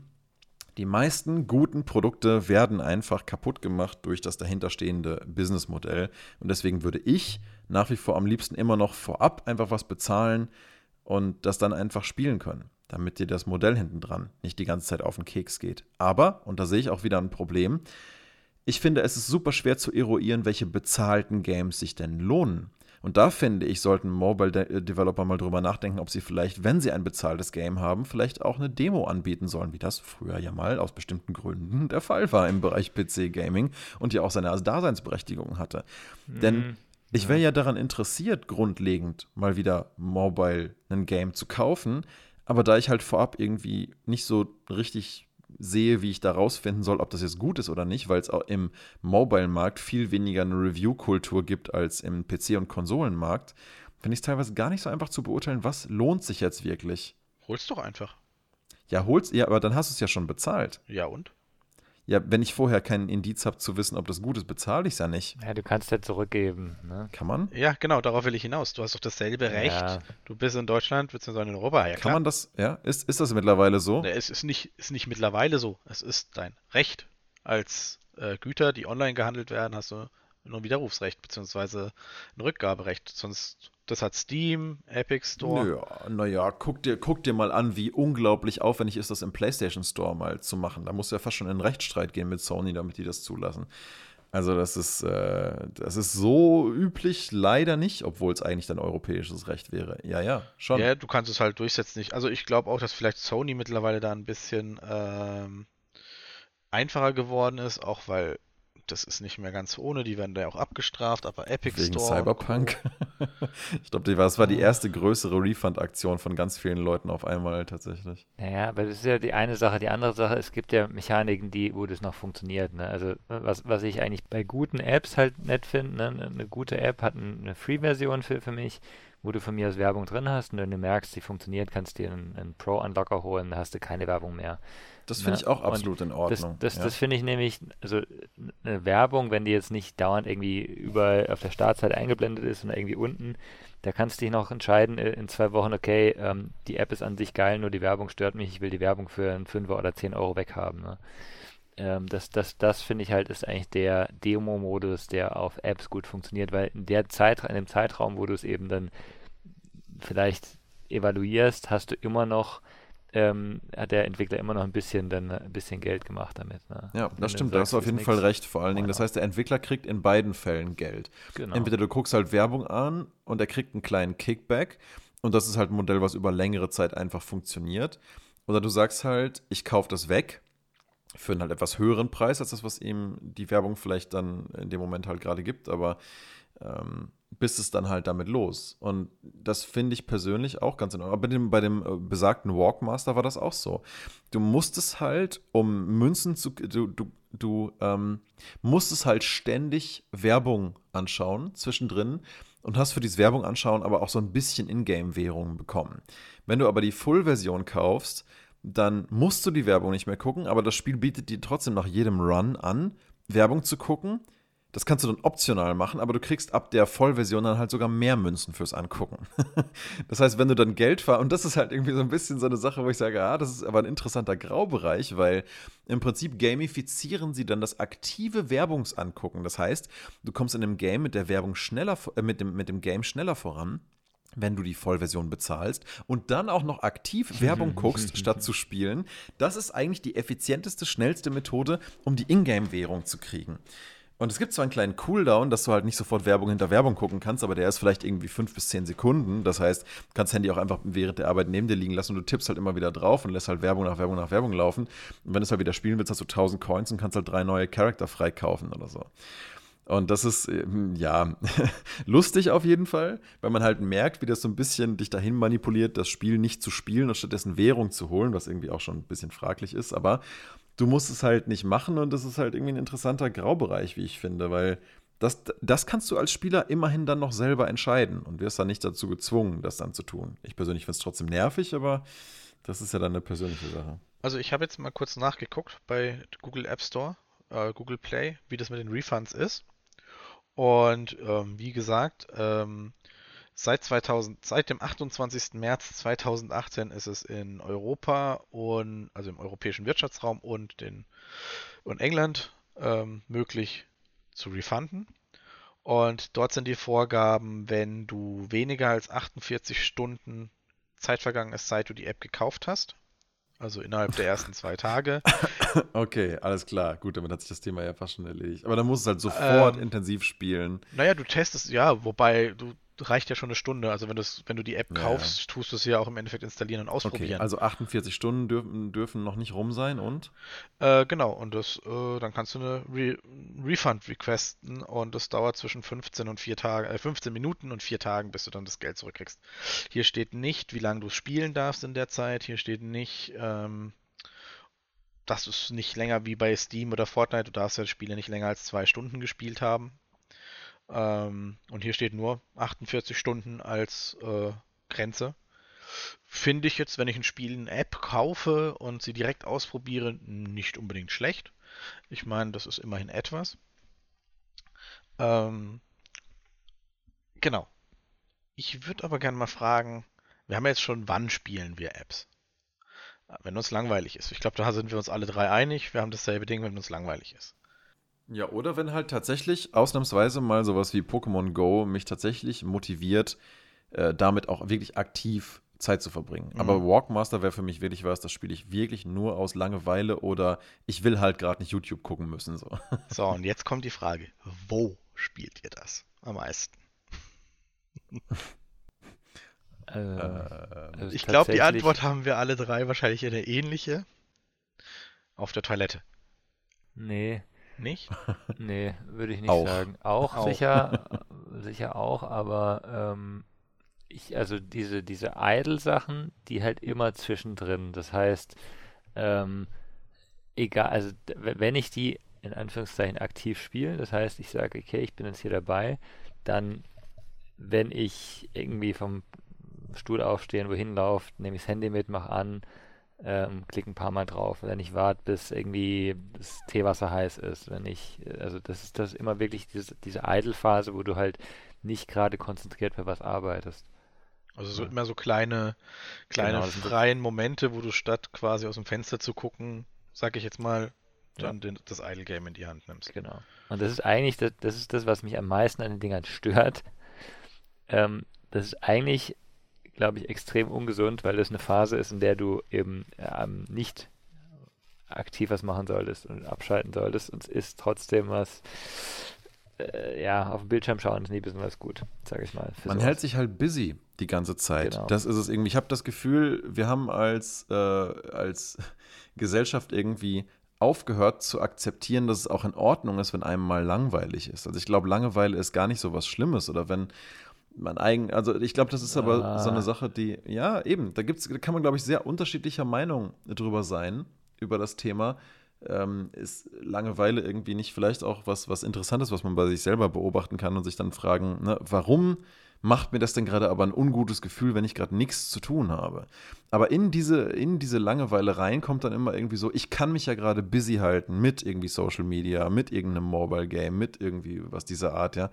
die meisten guten Produkte werden einfach kaputt gemacht durch das dahinterstehende Businessmodell. Und deswegen würde ich nach wie vor am liebsten immer noch vorab einfach was bezahlen und das dann einfach spielen können, damit dir das Modell hinten dran nicht die ganze Zeit auf den Keks geht. Aber, und da sehe ich auch wieder ein Problem, ich finde, es ist super schwer zu eruieren, welche bezahlten Games sich denn lohnen. Und da finde ich, sollten Mobile-Developer mal drüber nachdenken, ob sie vielleicht, wenn sie ein bezahltes Game haben, vielleicht auch eine Demo anbieten sollen, wie das früher ja mal aus bestimmten Gründen der Fall war im Bereich PC-Gaming und ja auch seine Daseinsberechtigung hatte. Mhm. Denn ich wäre ja daran interessiert, grundlegend mal wieder Mobile ein Game zu kaufen, aber da ich halt vorab irgendwie nicht so richtig sehe, wie ich da rausfinden soll, ob das jetzt gut ist oder nicht, weil es auch im Mobile-Markt viel weniger eine Review-Kultur gibt als im PC- und Konsolenmarkt, finde ich es teilweise gar nicht so einfach zu beurteilen, was lohnt sich jetzt wirklich. Hol's doch einfach. Ja, hol's, ja, aber dann hast du es ja schon bezahlt. Ja, und? Ja, wenn ich vorher keinen Indiz habe zu wissen, ob das gut ist, bezahle ich es ja nicht. Ja, du kannst ja zurückgeben. Ne? Kann man? Ja, genau, darauf will ich hinaus. Du hast doch dasselbe Recht. Ja. Du bist in Deutschland, beziehungsweise in Europa. Ja, klar. Kann man das, ja? Ist, ist das mittlerweile so? Ne, es ist nicht, ist nicht mittlerweile so. Es ist dein Recht. Als äh, Güter, die online gehandelt werden, hast du nur ein Widerrufsrecht, beziehungsweise ein Rückgaberecht. Sonst das hat Steam, Epic Store. Ja, naja, guck dir, guck dir mal an, wie unglaublich aufwendig ist das im PlayStation Store mal zu machen. Da musst du ja fast schon in einen Rechtsstreit gehen mit Sony, damit die das zulassen. Also das ist, äh, das ist so üblich leider nicht, obwohl es eigentlich dann europäisches Recht wäre. Ja, ja, schon. Ja, du kannst es halt durchsetzen. Nicht. Also ich glaube auch, dass vielleicht Sony mittlerweile da ein bisschen ähm, einfacher geworden ist, auch weil das ist nicht mehr ganz ohne, die werden da ja auch abgestraft, aber Epic Wegen Store. Cyberpunk. ich glaube, das war die erste größere Refund-Aktion von ganz vielen Leuten auf einmal tatsächlich. Naja, aber das ist ja die eine Sache. Die andere Sache, es gibt ja Mechaniken, die, wo das noch funktioniert. Ne? Also, was, was ich eigentlich bei guten Apps halt nett finde, ne? eine gute App hat eine Free-Version für, für mich wo du von mir aus Werbung drin hast und wenn du merkst, sie funktioniert, kannst du dir einen, einen Pro-Unlocker holen, dann hast du keine Werbung mehr. Das finde ne? ich auch absolut und in Ordnung. Das, das, ja. das finde ich nämlich, also eine Werbung, wenn die jetzt nicht dauernd irgendwie überall auf der Startseite eingeblendet ist und irgendwie unten, da kannst du dich noch entscheiden äh, in zwei Wochen, okay, ähm, die App ist an sich geil, nur die Werbung stört mich, ich will die Werbung für einen Fünfer oder 10 Euro weghaben. Ne? Ähm, das das, das finde ich halt ist eigentlich der Demo-Modus, der auf Apps gut funktioniert, weil in der Zeit, in dem Zeitraum, wo du es eben dann vielleicht evaluierst, hast du immer noch ähm, hat der Entwickler immer noch ein bisschen dann ein bisschen Geld gemacht damit. Ne? Ja, das stimmt, da hast du auf jeden Fall recht. Vor allen Dingen, das heißt, der Entwickler kriegt in beiden Fällen Geld. Genau. Entweder du guckst halt Werbung an und er kriegt einen kleinen Kickback und das ist halt ein Modell, was über längere Zeit einfach funktioniert. Oder du sagst halt, ich kaufe das weg für einen halt etwas höheren Preis als das, was ihm die Werbung vielleicht dann in dem Moment halt gerade gibt, aber ähm, bist es dann halt damit los. Und das finde ich persönlich auch ganz in Ordnung. Aber bei dem, bei dem äh, besagten Walkmaster war das auch so. Du musstest halt, um Münzen zu. Du, du, du ähm, musstest halt ständig Werbung anschauen zwischendrin und hast für diese Werbung anschauen aber auch so ein bisschen Ingame-Währungen bekommen. Wenn du aber die Full-Version kaufst, dann musst du die Werbung nicht mehr gucken, aber das Spiel bietet dir trotzdem nach jedem Run an, Werbung zu gucken das kannst du dann optional machen, aber du kriegst ab der Vollversion dann halt sogar mehr Münzen fürs Angucken. das heißt, wenn du dann Geld fahr und das ist halt irgendwie so ein bisschen so eine Sache, wo ich sage, ah, das ist aber ein interessanter Graubereich, weil im Prinzip gamifizieren sie dann das aktive Werbungsangucken. Das heißt, du kommst in dem Game mit der Werbung schneller, äh, mit, dem, mit dem Game schneller voran wenn du die Vollversion bezahlst und dann auch noch aktiv Werbung guckst, statt zu spielen. Das ist eigentlich die effizienteste, schnellste Methode, um die Ingame-Währung zu kriegen. Und es gibt zwar einen kleinen Cooldown, dass du halt nicht sofort Werbung hinter Werbung gucken kannst, aber der ist vielleicht irgendwie fünf bis zehn Sekunden. Das heißt, du kannst das Handy auch einfach während der Arbeit neben dir liegen lassen und du tippst halt immer wieder drauf und lässt halt Werbung nach Werbung nach Werbung laufen. Und wenn du es halt wieder spielen willst, hast du 1000 Coins und kannst halt drei neue Charakter freikaufen oder so. Und das ist, ja, lustig auf jeden Fall, weil man halt merkt, wie das so ein bisschen dich dahin manipuliert, das Spiel nicht zu spielen und stattdessen Währung zu holen, was irgendwie auch schon ein bisschen fraglich ist. Aber du musst es halt nicht machen und das ist halt irgendwie ein interessanter Graubereich, wie ich finde, weil das, das kannst du als Spieler immerhin dann noch selber entscheiden und wirst dann nicht dazu gezwungen, das dann zu tun. Ich persönlich finde es trotzdem nervig, aber das ist ja dann eine persönliche Sache. Also ich habe jetzt mal kurz nachgeguckt bei Google App Store, äh, Google Play, wie das mit den Refunds ist. Und ähm, wie gesagt, ähm, Seit, 2000, seit dem 28. März 2018 ist es in Europa und also im europäischen Wirtschaftsraum und, den, und England ähm, möglich zu refunden. Und dort sind die Vorgaben, wenn du weniger als 48 Stunden Zeit vergangen ist, seit du die App gekauft hast, also innerhalb der ersten zwei Tage. Okay, alles klar. Gut, damit hat sich das Thema ja fast schon erledigt. Aber dann musst du halt sofort ähm, intensiv spielen. Naja, du testest, ja, wobei du reicht ja schon eine Stunde. Also wenn, wenn du die App kaufst, ja. tust du es ja auch im Endeffekt installieren und ausprobieren. Okay, also 48 Stunden dürfen, dürfen noch nicht rum sein und? Äh, genau, und das, äh, dann kannst du eine Re Refund requesten und das dauert zwischen 15 und 4 Tagen, äh, 15 Minuten und 4 Tagen, bis du dann das Geld zurückkriegst. Hier steht nicht, wie lange du spielen darfst in der Zeit. Hier steht nicht, ähm, dass es nicht länger wie bei Steam oder Fortnite, du darfst ja Spiele nicht länger als zwei Stunden gespielt haben. Ähm, und hier steht nur 48 Stunden als äh, Grenze. Finde ich jetzt, wenn ich ein Spiel eine App kaufe und sie direkt ausprobiere, nicht unbedingt schlecht. Ich meine, das ist immerhin etwas. Ähm, genau. Ich würde aber gerne mal fragen, wir haben jetzt schon, wann spielen wir Apps? Wenn uns langweilig ist. Ich glaube, da sind wir uns alle drei einig. Wir haben dasselbe Ding, wenn uns langweilig ist. Ja, oder wenn halt tatsächlich ausnahmsweise mal sowas wie Pokémon Go mich tatsächlich motiviert, äh, damit auch wirklich aktiv Zeit zu verbringen. Mhm. Aber Walkmaster wäre für mich wirklich was, das spiele ich wirklich nur aus Langeweile oder ich will halt gerade nicht YouTube gucken müssen. So. so, und jetzt kommt die Frage: Wo spielt ihr das am meisten? Ähm, also ich glaube, die Antwort haben wir alle drei wahrscheinlich eine ähnliche. Auf der Toilette. Nee, nicht? Nee, würde ich nicht auch. sagen. Auch, auch. sicher, sicher auch, aber ähm, ich, also diese, diese Idle-Sachen, die halt immer zwischendrin. Das heißt, ähm, egal, also wenn ich die in Anführungszeichen aktiv spiele, das heißt, ich sage, okay, ich bin jetzt hier dabei, dann, wenn ich irgendwie vom Stuhl aufstehen, wohin laufe, nehme ich das Handy mit, mache an, ähm, klicke ein paar Mal drauf. Wenn ich warte, bis irgendwie das Teewasser heiß ist. Wenn ich, also das ist das immer wirklich diese, diese Idle-Phase, wo du halt nicht gerade konzentriert für was arbeitest. Also so ja. immer so kleine, kleine genau, freien Momente, wo du statt quasi aus dem Fenster zu gucken, sag ich jetzt mal, dann ja. den, das Idle Game in die Hand nimmst. Genau. Und das ist eigentlich, das, das ist das, was mich am meisten an den Dingern stört. Ähm, das ist eigentlich glaube ich, extrem ungesund, weil das eine Phase ist, in der du eben ähm, nicht aktiv was machen solltest und abschalten solltest. Und es ist trotzdem was, äh, ja, auf dem Bildschirm schauen ist nie besonders gut, sage ich mal. Man sowas. hält sich halt busy die ganze Zeit. Genau. Das ist es irgendwie. Ich habe das Gefühl, wir haben als, äh, als Gesellschaft irgendwie aufgehört zu akzeptieren, dass es auch in Ordnung ist, wenn einem mal langweilig ist. Also ich glaube, Langeweile ist gar nicht so was Schlimmes oder wenn man eigen, also ich glaube, das ist aber ah. so eine Sache, die, ja, eben, da gibt's, da kann man, glaube ich, sehr unterschiedlicher Meinung drüber sein, über das Thema. Ähm, ist Langeweile irgendwie nicht vielleicht auch was, was Interessantes, was man bei sich selber beobachten kann und sich dann fragen, ne, warum macht mir das denn gerade aber ein ungutes Gefühl, wenn ich gerade nichts zu tun habe. Aber in diese, in diese Langeweile rein kommt dann immer irgendwie so, ich kann mich ja gerade busy halten mit irgendwie Social Media, mit irgendeinem Mobile Game, mit irgendwie was dieser Art, ja.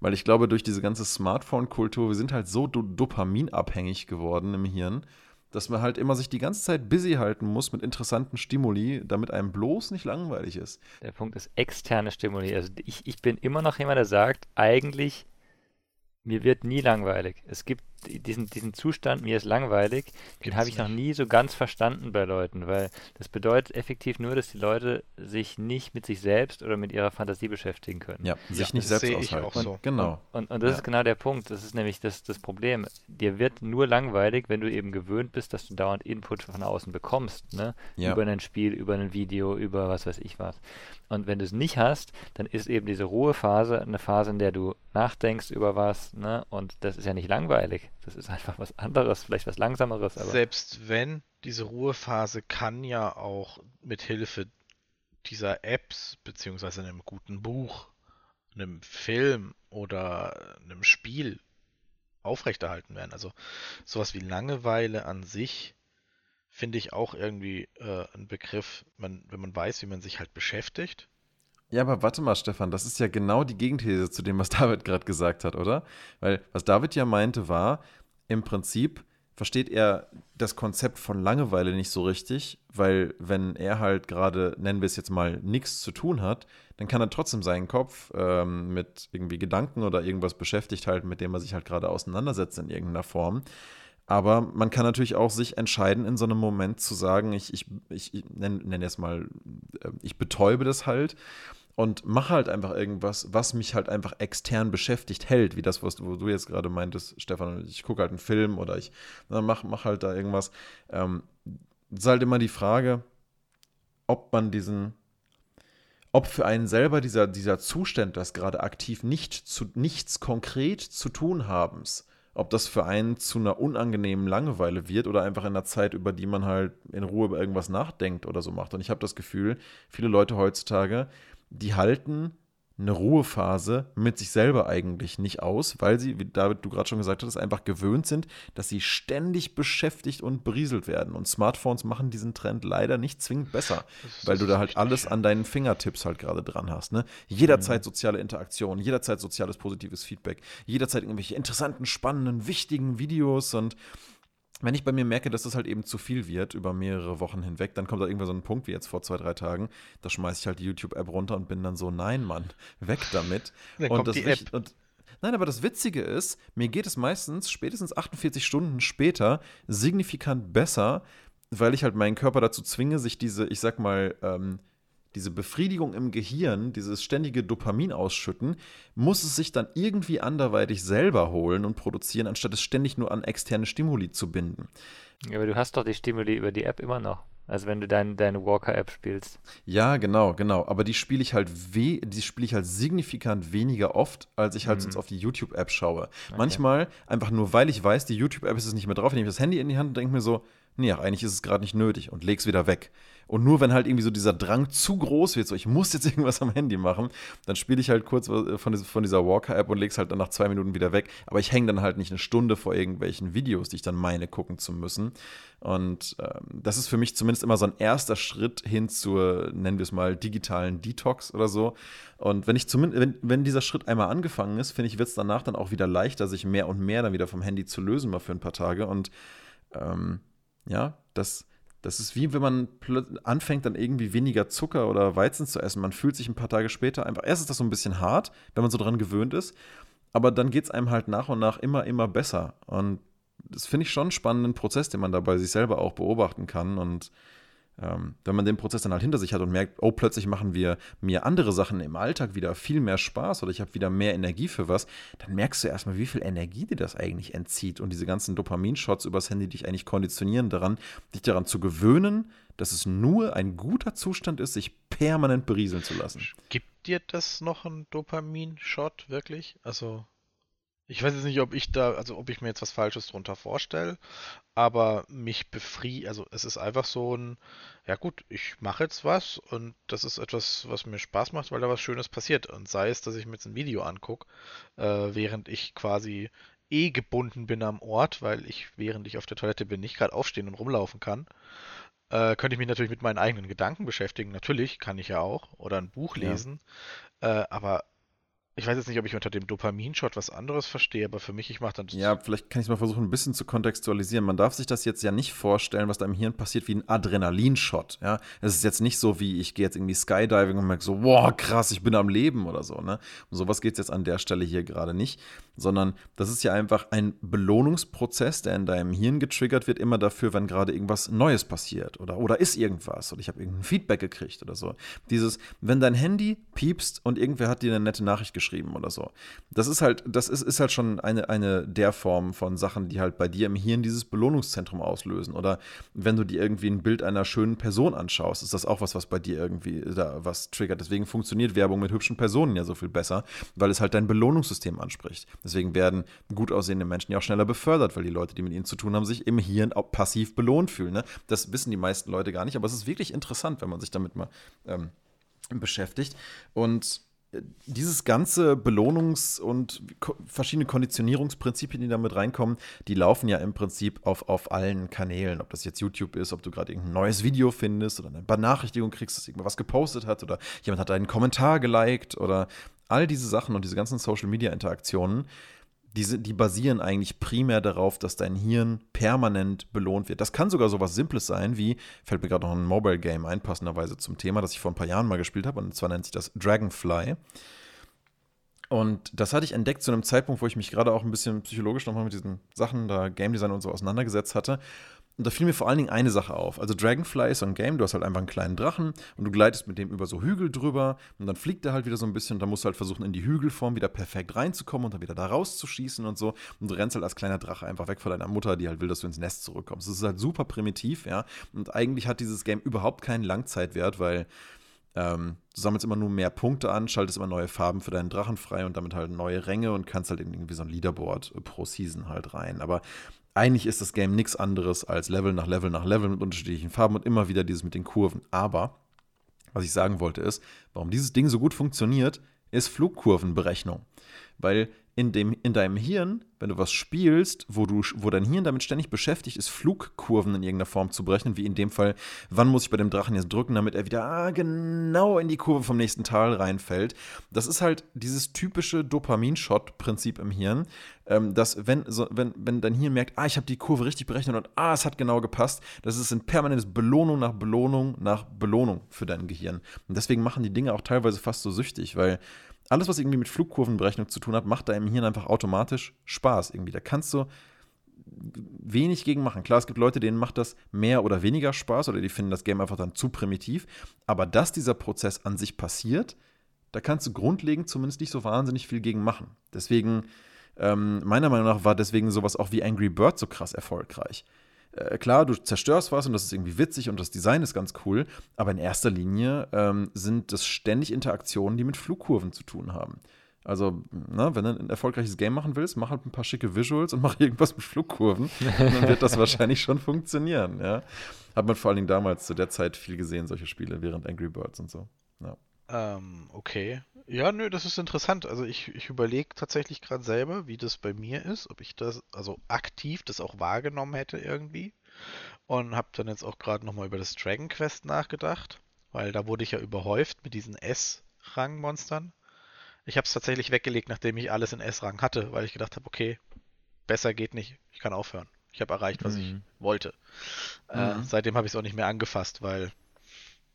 Weil ich glaube, durch diese ganze Smartphone-Kultur, wir sind halt so do dopaminabhängig geworden im Hirn, dass man halt immer sich die ganze Zeit busy halten muss mit interessanten Stimuli, damit einem bloß nicht langweilig ist. Der Punkt ist externe Stimuli. Also ich, ich bin immer noch jemand, der sagt, eigentlich mir wird nie langweilig. Es gibt diesen, diesen Zustand, mir ist langweilig, den habe ich noch nie so ganz verstanden bei Leuten, weil das bedeutet effektiv nur, dass die Leute sich nicht mit sich selbst oder mit ihrer Fantasie beschäftigen können. Ja, sich ja, nicht selbst aushalten. Und, so. Genau. Und, und das ja. ist genau der Punkt. Das ist nämlich das, das Problem. Dir wird nur langweilig, wenn du eben gewöhnt bist, dass du dauernd Input von außen bekommst. Ne? Ja. Über ein Spiel, über ein Video, über was weiß ich was. Und wenn du es nicht hast, dann ist eben diese Ruhephase eine Phase, in der du nachdenkst über was. Ne? Und das ist ja nicht langweilig. Das ist einfach was anderes, vielleicht was Langsameres. Aber Selbst wenn, diese Ruhephase kann ja auch mit Hilfe dieser Apps, beziehungsweise einem guten Buch, einem Film oder einem Spiel aufrechterhalten werden. Also sowas wie Langeweile an sich finde ich auch irgendwie äh, ein Begriff, man, wenn man weiß, wie man sich halt beschäftigt ja, aber warte mal, Stefan, das ist ja genau die Gegenthese zu dem, was David gerade gesagt hat, oder? Weil was David ja meinte war, im Prinzip versteht er das Konzept von Langeweile nicht so richtig, weil wenn er halt gerade, nennen wir es jetzt mal, nichts zu tun hat, dann kann er trotzdem seinen Kopf ähm, mit irgendwie Gedanken oder irgendwas beschäftigt halten, mit dem er sich halt gerade auseinandersetzt in irgendeiner Form. Aber man kann natürlich auch sich entscheiden, in so einem Moment zu sagen, ich, ich, ich nenne nenn es mal, äh, ich betäube das halt und mache halt einfach irgendwas, was mich halt einfach extern beschäftigt hält, wie das, was du, wo du jetzt gerade meintest, Stefan, ich gucke halt einen Film oder ich mache mach halt da irgendwas. Ähm, ist halt immer die Frage, ob man diesen, ob für einen selber dieser, dieser Zustand, das gerade aktiv nicht zu, nichts konkret zu tun habens, ob das für einen zu einer unangenehmen Langeweile wird oder einfach in einer Zeit, über die man halt in Ruhe über irgendwas nachdenkt oder so macht. Und ich habe das Gefühl, viele Leute heutzutage, die halten eine Ruhephase mit sich selber eigentlich nicht aus, weil sie, wie David du gerade schon gesagt hast, einfach gewöhnt sind, dass sie ständig beschäftigt und berieselt werden. Und Smartphones machen diesen Trend leider nicht zwingend besser, weil du da halt alles an deinen Fingertips halt gerade dran hast. Ne? Jederzeit soziale Interaktion, jederzeit soziales positives Feedback, jederzeit irgendwelche interessanten, spannenden, wichtigen Videos und wenn ich bei mir merke, dass das halt eben zu viel wird über mehrere Wochen hinweg, dann kommt da irgendwann so ein Punkt wie jetzt vor zwei, drei Tagen, da schmeiße ich halt die YouTube-App runter und bin dann so, nein, Mann, weg damit. Dann und kommt das die App. Und, nein, aber das Witzige ist, mir geht es meistens spätestens 48 Stunden später signifikant besser, weil ich halt meinen Körper dazu zwinge, sich diese, ich sag mal, ähm, diese Befriedigung im Gehirn, dieses ständige Dopamin ausschütten, muss es sich dann irgendwie anderweitig selber holen und produzieren, anstatt es ständig nur an externe Stimuli zu binden. Ja, aber du hast doch die Stimuli über die App immer noch. Also wenn du dein, deine Walker-App spielst. Ja, genau, genau. Aber die spiele ich halt weh, die spiele ich halt signifikant weniger oft, als ich halt mhm. sonst auf die YouTube-App schaue. Okay. Manchmal, einfach nur weil ich weiß, die YouTube-App ist es nicht mehr drauf, nehme ich das Handy in die Hand und denke mir so, nee, ach, eigentlich ist es gerade nicht nötig und leg's wieder weg. Und nur wenn halt irgendwie so dieser Drang zu groß wird, so ich muss jetzt irgendwas am Handy machen, dann spiele ich halt kurz von, von dieser Walker-App und leg's halt dann nach zwei Minuten wieder weg. Aber ich hänge dann halt nicht eine Stunde vor irgendwelchen Videos, die ich dann meine, gucken zu müssen. Und ähm, das ist für mich zumindest immer so ein erster Schritt hin zur, nennen wir es mal, digitalen Detox oder so. Und wenn ich zumindest, wenn, wenn dieser Schritt einmal angefangen ist, finde ich, wird es danach dann auch wieder leichter, sich mehr und mehr dann wieder vom Handy zu lösen, mal für ein paar Tage. Und ähm, ja, das, das ist wie wenn man anfängt, dann irgendwie weniger Zucker oder Weizen zu essen. Man fühlt sich ein paar Tage später einfach, erst ist das so ein bisschen hart, wenn man so dran gewöhnt ist, aber dann geht es einem halt nach und nach immer, immer besser. Und das finde ich schon einen spannenden Prozess, den man dabei sich selber auch beobachten kann. Und wenn man den Prozess dann halt hinter sich hat und merkt, oh, plötzlich machen wir mir andere Sachen im Alltag wieder viel mehr Spaß oder ich habe wieder mehr Energie für was, dann merkst du erstmal, wie viel Energie dir das eigentlich entzieht und diese ganzen Dopaminshots übers Handy dich eigentlich konditionieren daran, dich daran zu gewöhnen, dass es nur ein guter Zustand ist, sich permanent berieseln zu lassen. Gibt dir das noch einen Dopamin-Shot, wirklich? Also, ich weiß jetzt nicht, ob ich da, also ob ich mir jetzt was Falsches drunter vorstelle, aber mich befriedigt, also es ist einfach so ein, ja gut, ich mache jetzt was und das ist etwas, was mir Spaß macht, weil da was Schönes passiert. Und sei es, dass ich mir jetzt ein Video angucke, äh, während ich quasi eh gebunden bin am Ort, weil ich, während ich auf der Toilette bin, nicht gerade aufstehen und rumlaufen kann. Äh, könnte ich mich natürlich mit meinen eigenen Gedanken beschäftigen. Natürlich kann ich ja auch. Oder ein Buch lesen. Ja. Äh, aber ich weiß jetzt nicht, ob ich unter dem Dopaminshot was anderes verstehe, aber für mich, ich mache dann. Ja, vielleicht kann ich es mal versuchen, ein bisschen zu kontextualisieren. Man darf sich das jetzt ja nicht vorstellen, was da im Hirn passiert, wie ein Adrenalinshot. Ja, es ist jetzt nicht so, wie ich gehe jetzt irgendwie Skydiving und merke so, wow, krass, ich bin am Leben oder so. Ne? Um sowas geht es jetzt an der Stelle hier gerade nicht, sondern das ist ja einfach ein Belohnungsprozess, der in deinem Hirn getriggert wird, immer dafür, wenn gerade irgendwas Neues passiert oder, oder ist irgendwas oder ich habe irgendein Feedback gekriegt oder so. Dieses, wenn dein Handy piepst und irgendwer hat dir eine nette Nachricht geschrieben, geschrieben oder so. Das ist halt, das ist, ist halt schon eine, eine der Formen von Sachen, die halt bei dir im Hirn dieses Belohnungszentrum auslösen. Oder wenn du dir irgendwie ein Bild einer schönen Person anschaust, ist das auch was, was bei dir irgendwie da was triggert. Deswegen funktioniert Werbung mit hübschen Personen ja so viel besser, weil es halt dein Belohnungssystem anspricht. Deswegen werden gut aussehende Menschen ja auch schneller befördert, weil die Leute, die mit ihnen zu tun haben, sich im Hirn auch passiv belohnt fühlen. Ne? Das wissen die meisten Leute gar nicht, aber es ist wirklich interessant, wenn man sich damit mal ähm, beschäftigt. Und dieses ganze Belohnungs- und verschiedene Konditionierungsprinzipien, die da mit reinkommen, die laufen ja im Prinzip auf, auf allen Kanälen. Ob das jetzt YouTube ist, ob du gerade irgendein neues Video findest oder eine Benachrichtigung kriegst, dass irgendwas gepostet hat oder jemand hat einen Kommentar geliked oder all diese Sachen und diese ganzen Social-Media-Interaktionen, die, die basieren eigentlich primär darauf, dass dein Hirn permanent belohnt wird. Das kann sogar so was Simples sein, wie, fällt mir gerade noch ein Mobile Game ein, passenderweise zum Thema, das ich vor ein paar Jahren mal gespielt habe, und zwar nennt sich das Dragonfly. Und das hatte ich entdeckt zu einem Zeitpunkt, wo ich mich gerade auch ein bisschen psychologisch nochmal mit diesen Sachen, da Game Design und so auseinandergesetzt hatte. Und da fiel mir vor allen Dingen eine Sache auf. Also Dragonfly ist so ein Game, du hast halt einfach einen kleinen Drachen und du gleitest mit dem über so Hügel drüber und dann fliegt er halt wieder so ein bisschen und dann musst du halt versuchen, in die Hügelform wieder perfekt reinzukommen und dann wieder da rauszuschießen und so. Und du rennst halt als kleiner Drache einfach weg von deiner Mutter, die halt will, dass du ins Nest zurückkommst. Das ist halt super primitiv, ja. Und eigentlich hat dieses Game überhaupt keinen Langzeitwert, weil ähm, du sammelst immer nur mehr Punkte an, schaltest immer neue Farben für deinen Drachen frei und damit halt neue Ränge und kannst halt irgendwie so ein Leaderboard pro Season halt rein. Aber eigentlich ist das Game nichts anderes als Level nach Level nach Level mit unterschiedlichen Farben und immer wieder dieses mit den Kurven. Aber, was ich sagen wollte, ist, warum dieses Ding so gut funktioniert, ist Flugkurvenberechnung. Weil in, dem, in deinem Hirn, wenn du was spielst, wo, du, wo dein Hirn damit ständig beschäftigt ist, Flugkurven in irgendeiner Form zu berechnen, wie in dem Fall, wann muss ich bei dem Drachen jetzt drücken, damit er wieder ah, genau in die Kurve vom nächsten Tal reinfällt. Das ist halt dieses typische Dopamin-Shot-Prinzip im Hirn, ähm, dass wenn, so, wenn, wenn dein Hirn merkt, ah, ich habe die Kurve richtig berechnet und ah, es hat genau gepasst, das ist ein permanentes Belohnung nach Belohnung nach Belohnung für dein Gehirn. Und deswegen machen die Dinge auch teilweise fast so süchtig, weil alles, was irgendwie mit Flugkurvenberechnung zu tun hat, macht deinem Hirn einfach automatisch Spaß irgendwie. Da kannst du wenig gegen machen. Klar, es gibt Leute, denen macht das mehr oder weniger Spaß oder die finden das Game einfach dann zu primitiv. Aber dass dieser Prozess an sich passiert, da kannst du grundlegend zumindest nicht so wahnsinnig viel gegen machen. Deswegen, ähm, meiner Meinung nach, war deswegen sowas auch wie Angry Bird so krass erfolgreich äh, klar, du zerstörst was und das ist irgendwie witzig und das Design ist ganz cool, aber in erster Linie ähm, sind das ständig Interaktionen, die mit Flugkurven zu tun haben. Also, na, wenn du ein erfolgreiches Game machen willst, mach halt ein paar schicke Visuals und mach irgendwas mit Flugkurven. dann wird das wahrscheinlich schon funktionieren, ja. Hat man vor allen Dingen damals zu der Zeit viel gesehen, solche Spiele, während Angry Birds und so. Ja. Ähm, okay. Ja, nö, das ist interessant. Also ich, ich überlege tatsächlich gerade selber, wie das bei mir ist, ob ich das, also aktiv das auch wahrgenommen hätte irgendwie. Und habe dann jetzt auch gerade nochmal über das Dragon Quest nachgedacht, weil da wurde ich ja überhäuft mit diesen S-Rang-Monstern. Ich habe es tatsächlich weggelegt, nachdem ich alles in S-Rang hatte, weil ich gedacht habe, okay, besser geht nicht, ich kann aufhören. Ich habe erreicht, was mhm. ich wollte. Äh, mhm. Äh, seitdem habe ich es auch nicht mehr angefasst, weil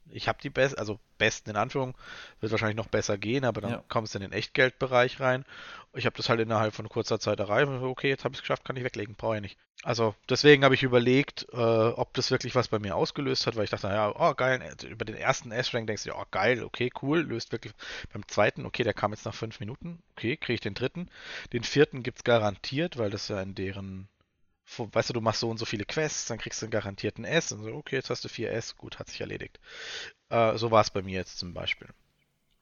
ich habe die besten, also besten in Anführung, wird wahrscheinlich noch besser gehen, aber dann ja. kommst du in den Echtgeldbereich rein. Ich habe das halt innerhalb von kurzer Zeit erreicht. Okay, jetzt habe ich es geschafft, kann ich weglegen, brauche ich nicht. Also deswegen habe ich überlegt, äh, ob das wirklich was bei mir ausgelöst hat, weil ich dachte, naja, oh geil, über den ersten S-Rank denkst du, oh geil, okay, cool, löst wirklich. Beim zweiten, okay, der kam jetzt nach fünf Minuten, okay, kriege ich den dritten. Den vierten gibt es garantiert, weil das ja in deren weißt du, du machst so und so viele Quests, dann kriegst du einen garantierten S und so, okay, jetzt hast du vier S, gut, hat sich erledigt. Äh, so war es bei mir jetzt zum Beispiel.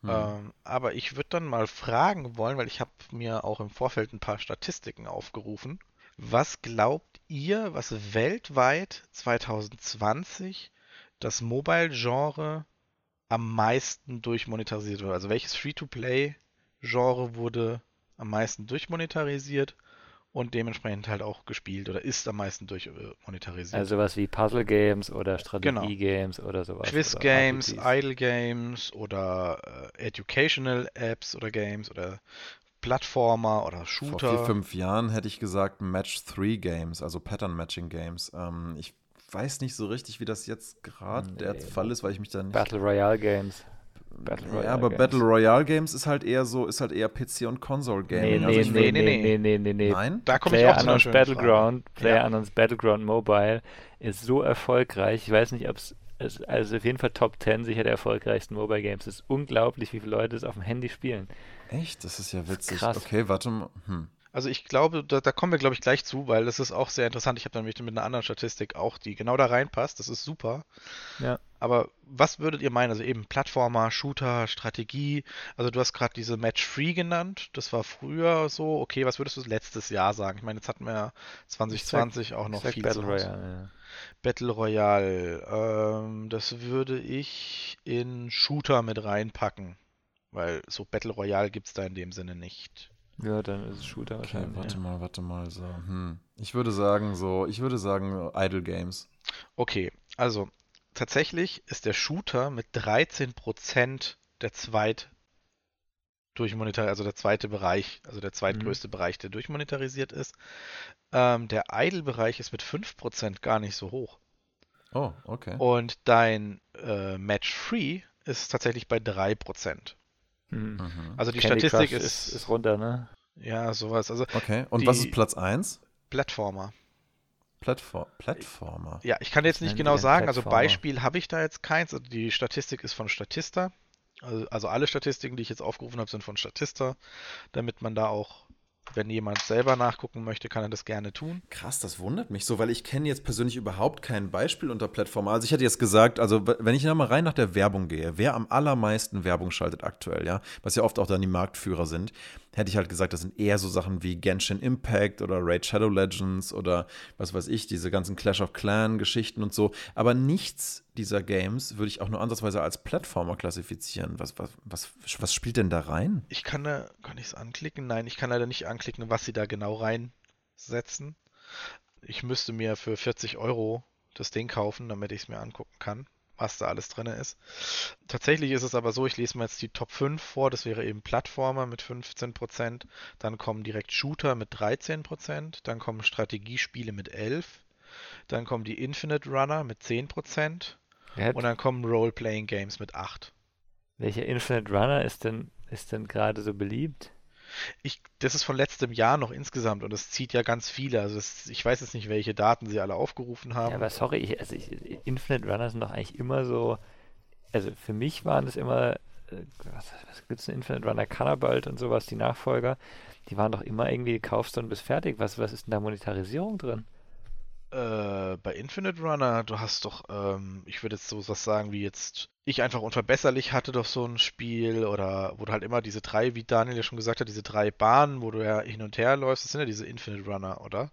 Hm. Ähm, aber ich würde dann mal fragen wollen, weil ich habe mir auch im Vorfeld ein paar Statistiken aufgerufen. Was glaubt ihr, was weltweit 2020 das Mobile-Genre am meisten durchmonetarisiert wurde? Also welches Free-to-Play-Genre wurde am meisten durchmonetarisiert und dementsprechend halt auch gespielt oder ist am meisten durchmonetarisiert. Also sowas wie Puzzle Games oder Strategie Games genau. oder sowas. Quiz Games, Idle Games oder äh, Educational Apps oder Games oder Plattformer oder Shooter. Vor vier, fünf Jahren hätte ich gesagt Match 3 Games, also Pattern Matching Games. Ähm, ich weiß nicht so richtig, wie das jetzt gerade nee. der Fall ist, weil ich mich da nicht. Battle Royale Games. Battle Royale. Ja, aber Games. Battle Royale Games ist halt eher so, ist halt eher PC und Console Gaming. Nee, also nee, nee, nee, nee, nee, nee, nee. Nein? Da komme ich auch zu einer Battleground, Player ja. Unknowns Battleground Mobile ist so erfolgreich. Ich weiß nicht, ob es also auf jeden Fall Top 10 sicher der erfolgreichsten Mobile Games. Es ist unglaublich, wie viele Leute es auf dem Handy spielen. Echt? Das ist ja witzig. Krass. Okay, warte mal. Hm. Also ich glaube, da, da, kommen wir, glaube ich, gleich zu, weil das ist auch sehr interessant. Ich habe dann mit einer anderen Statistik auch, die genau da reinpasst. Das ist super. Ja. Aber was würdet ihr meinen? Also eben Plattformer, Shooter, Strategie. Also du hast gerade diese Match-Free genannt. Das war früher so. Okay, was würdest du letztes Jahr sagen? Ich meine, jetzt hatten wir ja 2020 sag, auch noch viel Battle Royale, ja. Battle Royale. Ähm, das würde ich in Shooter mit reinpacken. Weil so Battle Royale gibt es da in dem Sinne nicht. Ja, dann ist es Shooter okay, wahrscheinlich. Warte ja. mal, warte mal. So. Hm. Ich würde sagen, so, ich würde sagen, Idle Games. Okay, also tatsächlich ist der Shooter mit 13% der zweit durchmonetar, also der zweite Bereich, also der zweitgrößte mhm. Bereich, der durchmonetarisiert ist. Ähm, der Idle-Bereich ist mit 5% gar nicht so hoch. Oh, okay. Und dein äh, Match-Free ist tatsächlich bei 3%. Mhm. Also die Candy Statistik ist, ist, ist, runter, ne? Ja, sowas. Also okay, und was ist Platz 1? Plattformer. Plattform, Plattformer. Ja, ich kann jetzt nicht genau sagen, also Beispiel habe ich da jetzt keins. Also die Statistik ist von Statista. Also, also alle Statistiken, die ich jetzt aufgerufen habe, sind von Statista, damit man da auch wenn jemand selber nachgucken möchte, kann er das gerne tun. Krass, das wundert mich so, weil ich kenne jetzt persönlich überhaupt kein Beispiel unter Plattformer. Also ich hätte jetzt gesagt, also wenn ich mal rein nach der Werbung gehe, wer am allermeisten Werbung schaltet aktuell, ja, was ja oft auch dann die Marktführer sind, hätte ich halt gesagt, das sind eher so Sachen wie Genshin Impact oder Raid Shadow Legends oder was weiß ich, diese ganzen Clash of Clan Geschichten und so. Aber nichts dieser Games würde ich auch nur ansatzweise als Plattformer klassifizieren. Was, was, was, was spielt denn da rein? Ich kann da, kann ich es anklicken? Nein, ich kann leider nicht anklicken, was sie da genau reinsetzen. Ich müsste mir für 40 Euro das Ding kaufen, damit ich es mir angucken kann was da alles drin ist. Tatsächlich ist es aber so, ich lese mir jetzt die Top 5 vor, das wäre eben Plattformer mit 15%, dann kommen direkt Shooter mit 13%, dann kommen Strategiespiele mit 11%, dann kommen die Infinite Runner mit 10% und dann kommen Role-Playing Games mit 8%. Welcher Infinite Runner ist denn, ist denn gerade so beliebt? Ich, das ist von letztem Jahr noch insgesamt und es zieht ja ganz viele. Also das, ich weiß jetzt nicht, welche Daten sie alle aufgerufen haben. Ja, aber sorry, ich, also ich, Infinite Runner sind doch eigentlich immer so. Also für mich waren das immer, äh, was, was gibt es denn Infinite Runner, Cannabalt und sowas, die Nachfolger, die waren doch immer irgendwie, kaufst du und bist fertig. Was, was ist denn da Monetarisierung drin? Äh, bei Infinite Runner, du hast doch, ähm, ich würde jetzt so was sagen wie jetzt, ich einfach unverbesserlich hatte doch so ein Spiel oder wo du halt immer diese drei, wie Daniel ja schon gesagt hat, diese drei Bahnen, wo du ja hin und her läufst, das sind ja diese Infinite Runner, oder?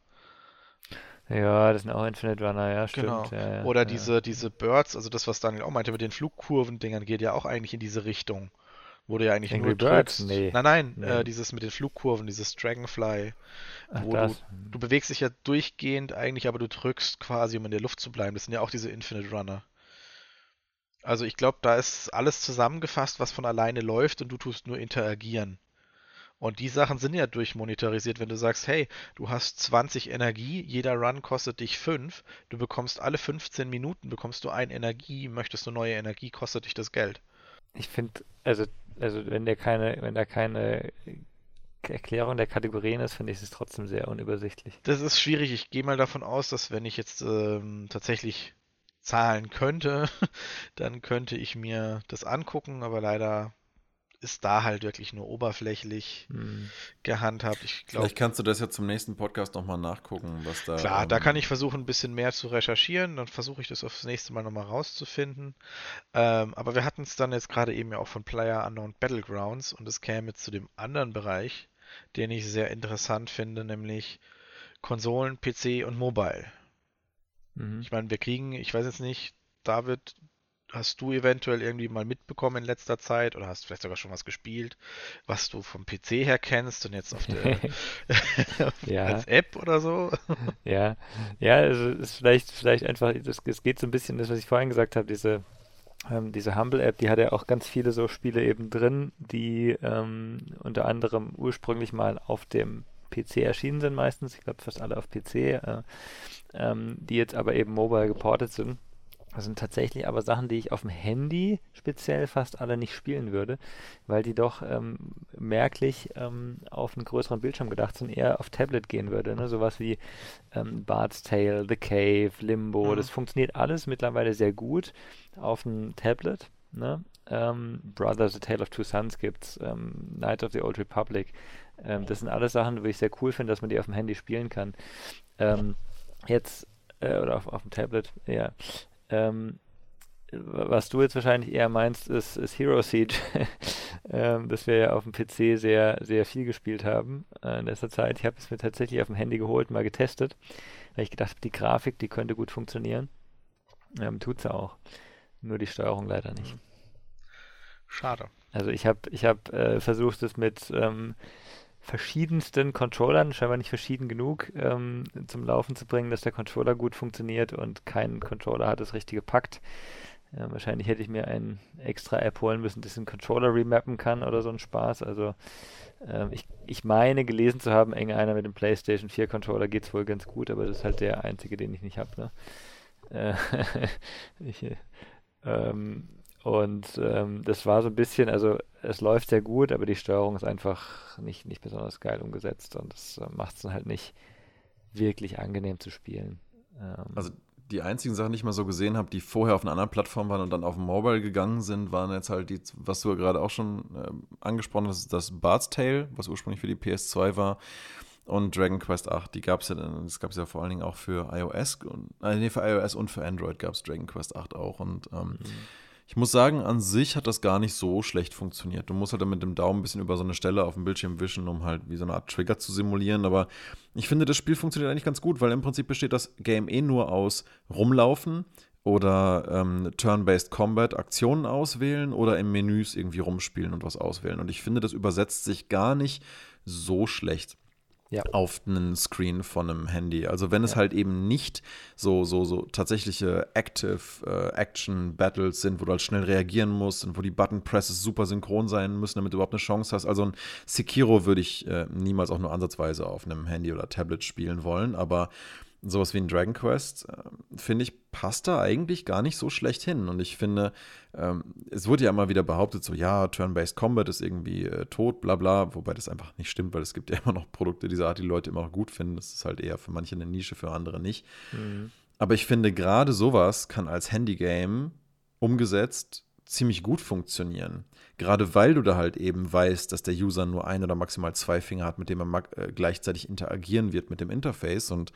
Ja, das sind auch Infinite Runner, ja, stimmt. Genau. Ja, ja, oder ja. diese, diese Birds, also das, was Daniel auch meinte mit den Flugkurven-Dingern, geht ja auch eigentlich in diese Richtung. Wo du ja eigentlich Angry nur Birds? drückst. Nee. Nein, nein, nee. Äh, dieses mit den Flugkurven, dieses Dragonfly, Ach, wo du, du bewegst dich ja durchgehend eigentlich, aber du drückst quasi, um in der Luft zu bleiben. Das sind ja auch diese Infinite Runner. Also ich glaube, da ist alles zusammengefasst, was von alleine läuft und du tust nur interagieren. Und die Sachen sind ja durchmonetarisiert, wenn du sagst, hey, du hast 20 Energie, jeder Run kostet dich 5, du bekommst alle 15 Minuten bekommst du ein Energie, möchtest du neue Energie, kostet dich das Geld. Ich finde, also also wenn der keine, wenn da keine Erklärung der Kategorien ist, finde ich es trotzdem sehr unübersichtlich. Das ist schwierig. Ich gehe mal davon aus, dass wenn ich jetzt ähm, tatsächlich zahlen könnte, dann könnte ich mir das angucken, aber leider ist da halt wirklich nur oberflächlich Hm. gehandhabt. Ich glaube, Vielleicht kannst du das ja zum nächsten Podcast nochmal nachgucken, was da. klar, da ähm, kann ich versuchen, ein bisschen mehr zu recherchieren. Dann versuche ich das aufs nächste Mal nochmal rauszufinden. Ähm, aber wir hatten es dann jetzt gerade eben ja auch von Player Unknown Battlegrounds und es käme zu dem anderen Bereich, den ich sehr interessant finde, nämlich Konsolen, PC und Mobile. Mhm. Ich meine, wir kriegen, ich weiß jetzt nicht, David, hast du eventuell irgendwie mal mitbekommen in letzter Zeit oder hast vielleicht sogar schon was gespielt, was du vom PC her kennst und jetzt auf der Ja. als App oder so? Ja, ja, also es ist vielleicht, vielleicht einfach, es geht so ein bisschen das, was ich vorhin gesagt habe, diese, ähm, diese Humble-App, die hat ja auch ganz viele so Spiele eben drin, die ähm, unter anderem ursprünglich mal auf dem PC erschienen sind meistens, ich glaube fast alle auf PC, äh, ähm, die jetzt aber eben mobile geportet sind. Das sind tatsächlich aber Sachen, die ich auf dem Handy speziell fast alle nicht spielen würde, weil die doch ähm, merklich ähm, auf einen größeren Bildschirm gedacht sind, eher auf Tablet gehen würde. Ne? Sowas wie ähm, Bart's Tale, The Cave, Limbo, Mhm. das funktioniert alles mittlerweile sehr gut auf einem Tablet. Ne? Ähm, Brothers, The Tale of Two Sons gibt's, ähm, Knights of the Old Republic. Ähm, das sind alles Sachen, wo ich sehr cool finde, dass man die auf dem Handy spielen kann. Ähm, jetzt, äh, oder auf, auf dem Tablet, ja. Ähm, was du jetzt wahrscheinlich eher meinst, ist, ist Hero Siege, ähm, das wir ja auf dem PC sehr, sehr viel gespielt haben äh, in letzter Zeit. Ich habe es mir tatsächlich auf dem Handy geholt, mal getestet, weil ich gedacht habe, die Grafik, die könnte gut funktionieren. Ähm, tut sie auch. Nur die Steuerung leider nicht. Schade. Also ich habe ich hab, äh, versucht, es mit ähm, verschiedensten Controllern, scheinbar nicht verschieden genug, ähm, zum Laufen zu bringen, dass der Controller gut funktioniert und kein Controller hat das richtige Pakt. Äh, wahrscheinlich hätte ich mir eine extra App holen müssen, die den Controller remappen kann oder so ein Spaß. Also ähm, ich, ich meine gelesen zu haben, eng einer mit dem PlayStation 4 Controller geht es wohl ganz gut, aber das ist halt der einzige, den ich nicht habe. Ne? Äh, ich, äh, ähm, und ähm, das war so ein bisschen, also es läuft sehr gut, aber die Steuerung ist einfach nicht, nicht besonders geil umgesetzt und das äh, macht es dann halt nicht wirklich angenehm zu spielen. Ähm, Also die einzigen Sachen, die ich mal so gesehen habe, die vorher auf einer anderen Plattform waren und dann auf dem Mobile gegangen sind, waren jetzt halt die, was du ja gerade auch schon äh, angesprochen hast, das Bart's Tale, was ursprünglich für die PS2 war, und Dragon Quest 8. Die gab es ja, das gab es ja vor allen Dingen auch für iOS und äh, nee, für iOS und für Android gab es Dragon Quest 8 auch. Und ähm, ich muss sagen, an sich hat das gar nicht so schlecht funktioniert. Du musst halt dann mit dem Daumen ein bisschen über so eine Stelle auf dem Bildschirm wischen, um halt wie so eine Art Trigger zu simulieren. Aber ich finde, das Spiel funktioniert eigentlich ganz gut, weil im Prinzip besteht das Game eh nur aus Rumlaufen oder ähm, Turn-Based Combat Aktionen auswählen oder im Menüs irgendwie rumspielen und was auswählen. Und ich finde, das übersetzt sich gar nicht so schlecht Ja. auf einen Screen von einem Handy. Also wenn es Ja. halt eben nicht so, so, so tatsächliche Active äh, Action Battles sind, wo du halt schnell reagieren musst und wo die Button Presses super synchron sein müssen, damit du überhaupt eine Chance hast. Also ein Sekiro würde ich äh, niemals auch nur ansatzweise auf einem Handy oder Tablet spielen wollen, aber sowas wie ein Dragon Quest, äh, finde ich, passt da eigentlich gar nicht so schlecht hin. Und ich finde, ähm, es wurde ja immer wieder behauptet, so ja, Turn-Based Combat ist irgendwie äh, tot, bla bla, wobei das einfach nicht stimmt, weil es gibt ja immer noch Produkte dieser Art, die Leute immer noch gut finden. Das ist halt eher für manche eine Nische, für andere nicht. Mhm. Aber ich finde, gerade sowas kann als Handygame umgesetzt ziemlich gut funktionieren. Gerade weil du da halt eben weißt, dass der User nur ein oder maximal zwei Finger hat, mit dem er äh, gleichzeitig interagieren wird mit dem Interface. Und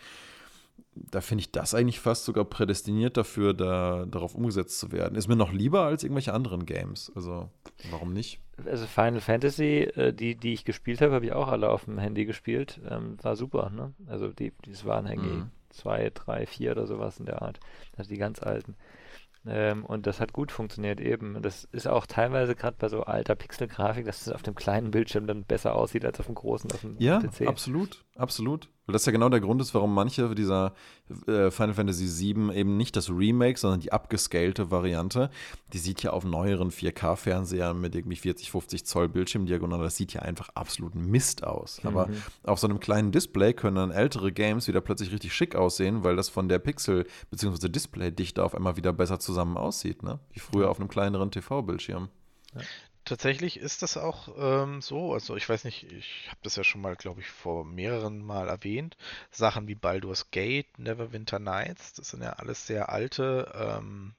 da finde ich das eigentlich fast sogar prädestiniert dafür, da, darauf umgesetzt zu werden. Ist mir noch lieber als irgendwelche anderen Games. Also, warum nicht? Also Final Fantasy, äh, die, die ich gespielt habe, habe ich auch alle auf dem Handy gespielt. Ähm, war super, ne? Also die, das waren Mhm. zwei, drei, vier oder sowas in der Art. Also die ganz alten. Ähm, und das hat gut funktioniert eben. Das ist auch teilweise gerade bei so alter Pixelgrafik, dass es auf dem kleinen Bildschirm dann besser aussieht als auf dem großen, auf dem Ja, PC. absolut, absolut. Weil das ja genau der Grund ist, warum manche dieser äh, Final Fantasy VII eben nicht das Remake, sondern die abgescalte Variante, die sieht ja auf neueren 4K-Fernsehern mit irgendwie 40, 50 Zoll Bildschirmdiagonal, das sieht ja einfach absolut Mist aus. Aber Mhm. auf so einem kleinen Display können dann ältere Games wieder plötzlich richtig schick aussehen, weil das von der Pixel- bzw. Displaydichte auf einmal wieder besser zusammen aussieht, ne? Wie früher auf einem kleineren TV-Bildschirm. Tatsächlich ist das auch ähm, so. Also ich weiß nicht, ich habe das ja schon mal, glaube ich, vor mehreren Mal erwähnt. Sachen wie Baldur's Gate, Neverwinter Nights, das sind ja alles sehr alte ähm,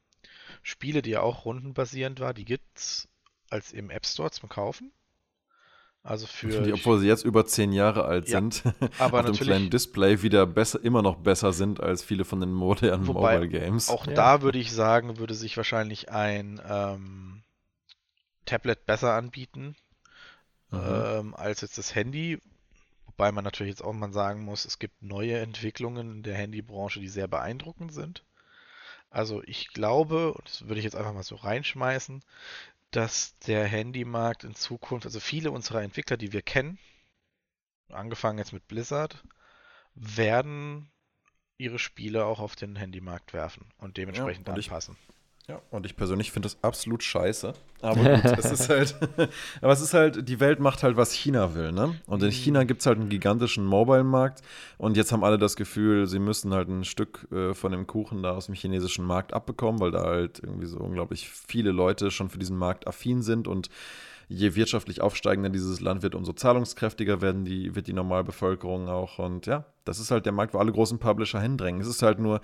Spiele, die ja auch rundenbasierend war. Die gibt's als im App Store zum Kaufen. Also für. Die, obwohl sie jetzt über zehn Jahre alt ja, sind, aber auf dem kleinen Display wieder besser, immer noch besser sind als viele von den modernen Wobei Mobile Games. Auch ja. da würde ich sagen, würde sich wahrscheinlich ein ähm, Tablet besser anbieten mhm. ähm, als jetzt das Handy. Wobei man natürlich jetzt auch mal sagen muss, es gibt neue Entwicklungen in der Handybranche, die sehr beeindruckend sind. Also ich glaube, und das würde ich jetzt einfach mal so reinschmeißen, dass der Handymarkt in Zukunft, also viele unserer Entwickler, die wir kennen, angefangen jetzt mit Blizzard, werden ihre Spiele auch auf den Handymarkt werfen und dementsprechend ja, und anpassen. Ich, ja, und ich persönlich finde das absolut scheiße. Aber gut, es ist halt, aber es ist halt, die Welt macht halt, was China will, ne? Und in mhm. China gibt es halt einen gigantischen Mobile-Markt und jetzt haben alle das Gefühl, sie müssen halt ein Stück äh, von dem Kuchen da aus dem chinesischen Markt abbekommen, weil da halt irgendwie so unglaublich viele Leute schon für diesen Markt affin sind und je wirtschaftlich aufsteigender dieses Land wird, umso zahlungskräftiger werden die, wird die Normalbevölkerung auch. Und ja, das ist halt der Markt, wo alle großen Publisher hindrängen. Es ist halt nur,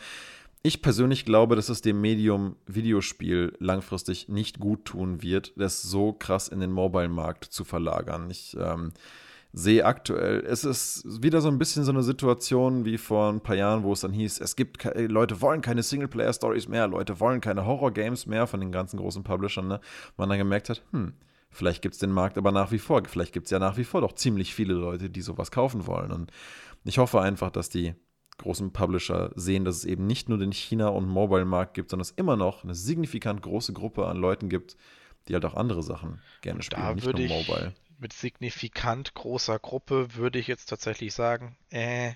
ich persönlich glaube, dass es dem Medium Videospiel langfristig nicht gut tun wird, das so krass in den Mobile-Markt zu verlagern. Ich ähm, sehe aktuell, es ist wieder so ein bisschen so eine Situation wie vor ein paar Jahren, wo es dann hieß, es gibt Leute wollen keine Singleplayer-Stories mehr, Leute wollen keine Horror-Games mehr von den ganzen großen Publishern. Ne? Man dann gemerkt hat, hm, vielleicht gibt es den Markt aber nach wie vor, vielleicht gibt es ja nach wie vor doch ziemlich viele Leute, die sowas kaufen wollen. Und ich hoffe einfach, dass die großen Publisher sehen, dass es eben nicht nur den China- und Mobile-Markt gibt, sondern es immer noch eine signifikant große Gruppe an Leuten gibt, die halt auch andere Sachen gerne spielen, da nicht nur Mobile. Mit signifikant großer Gruppe würde ich jetzt tatsächlich sagen, äh,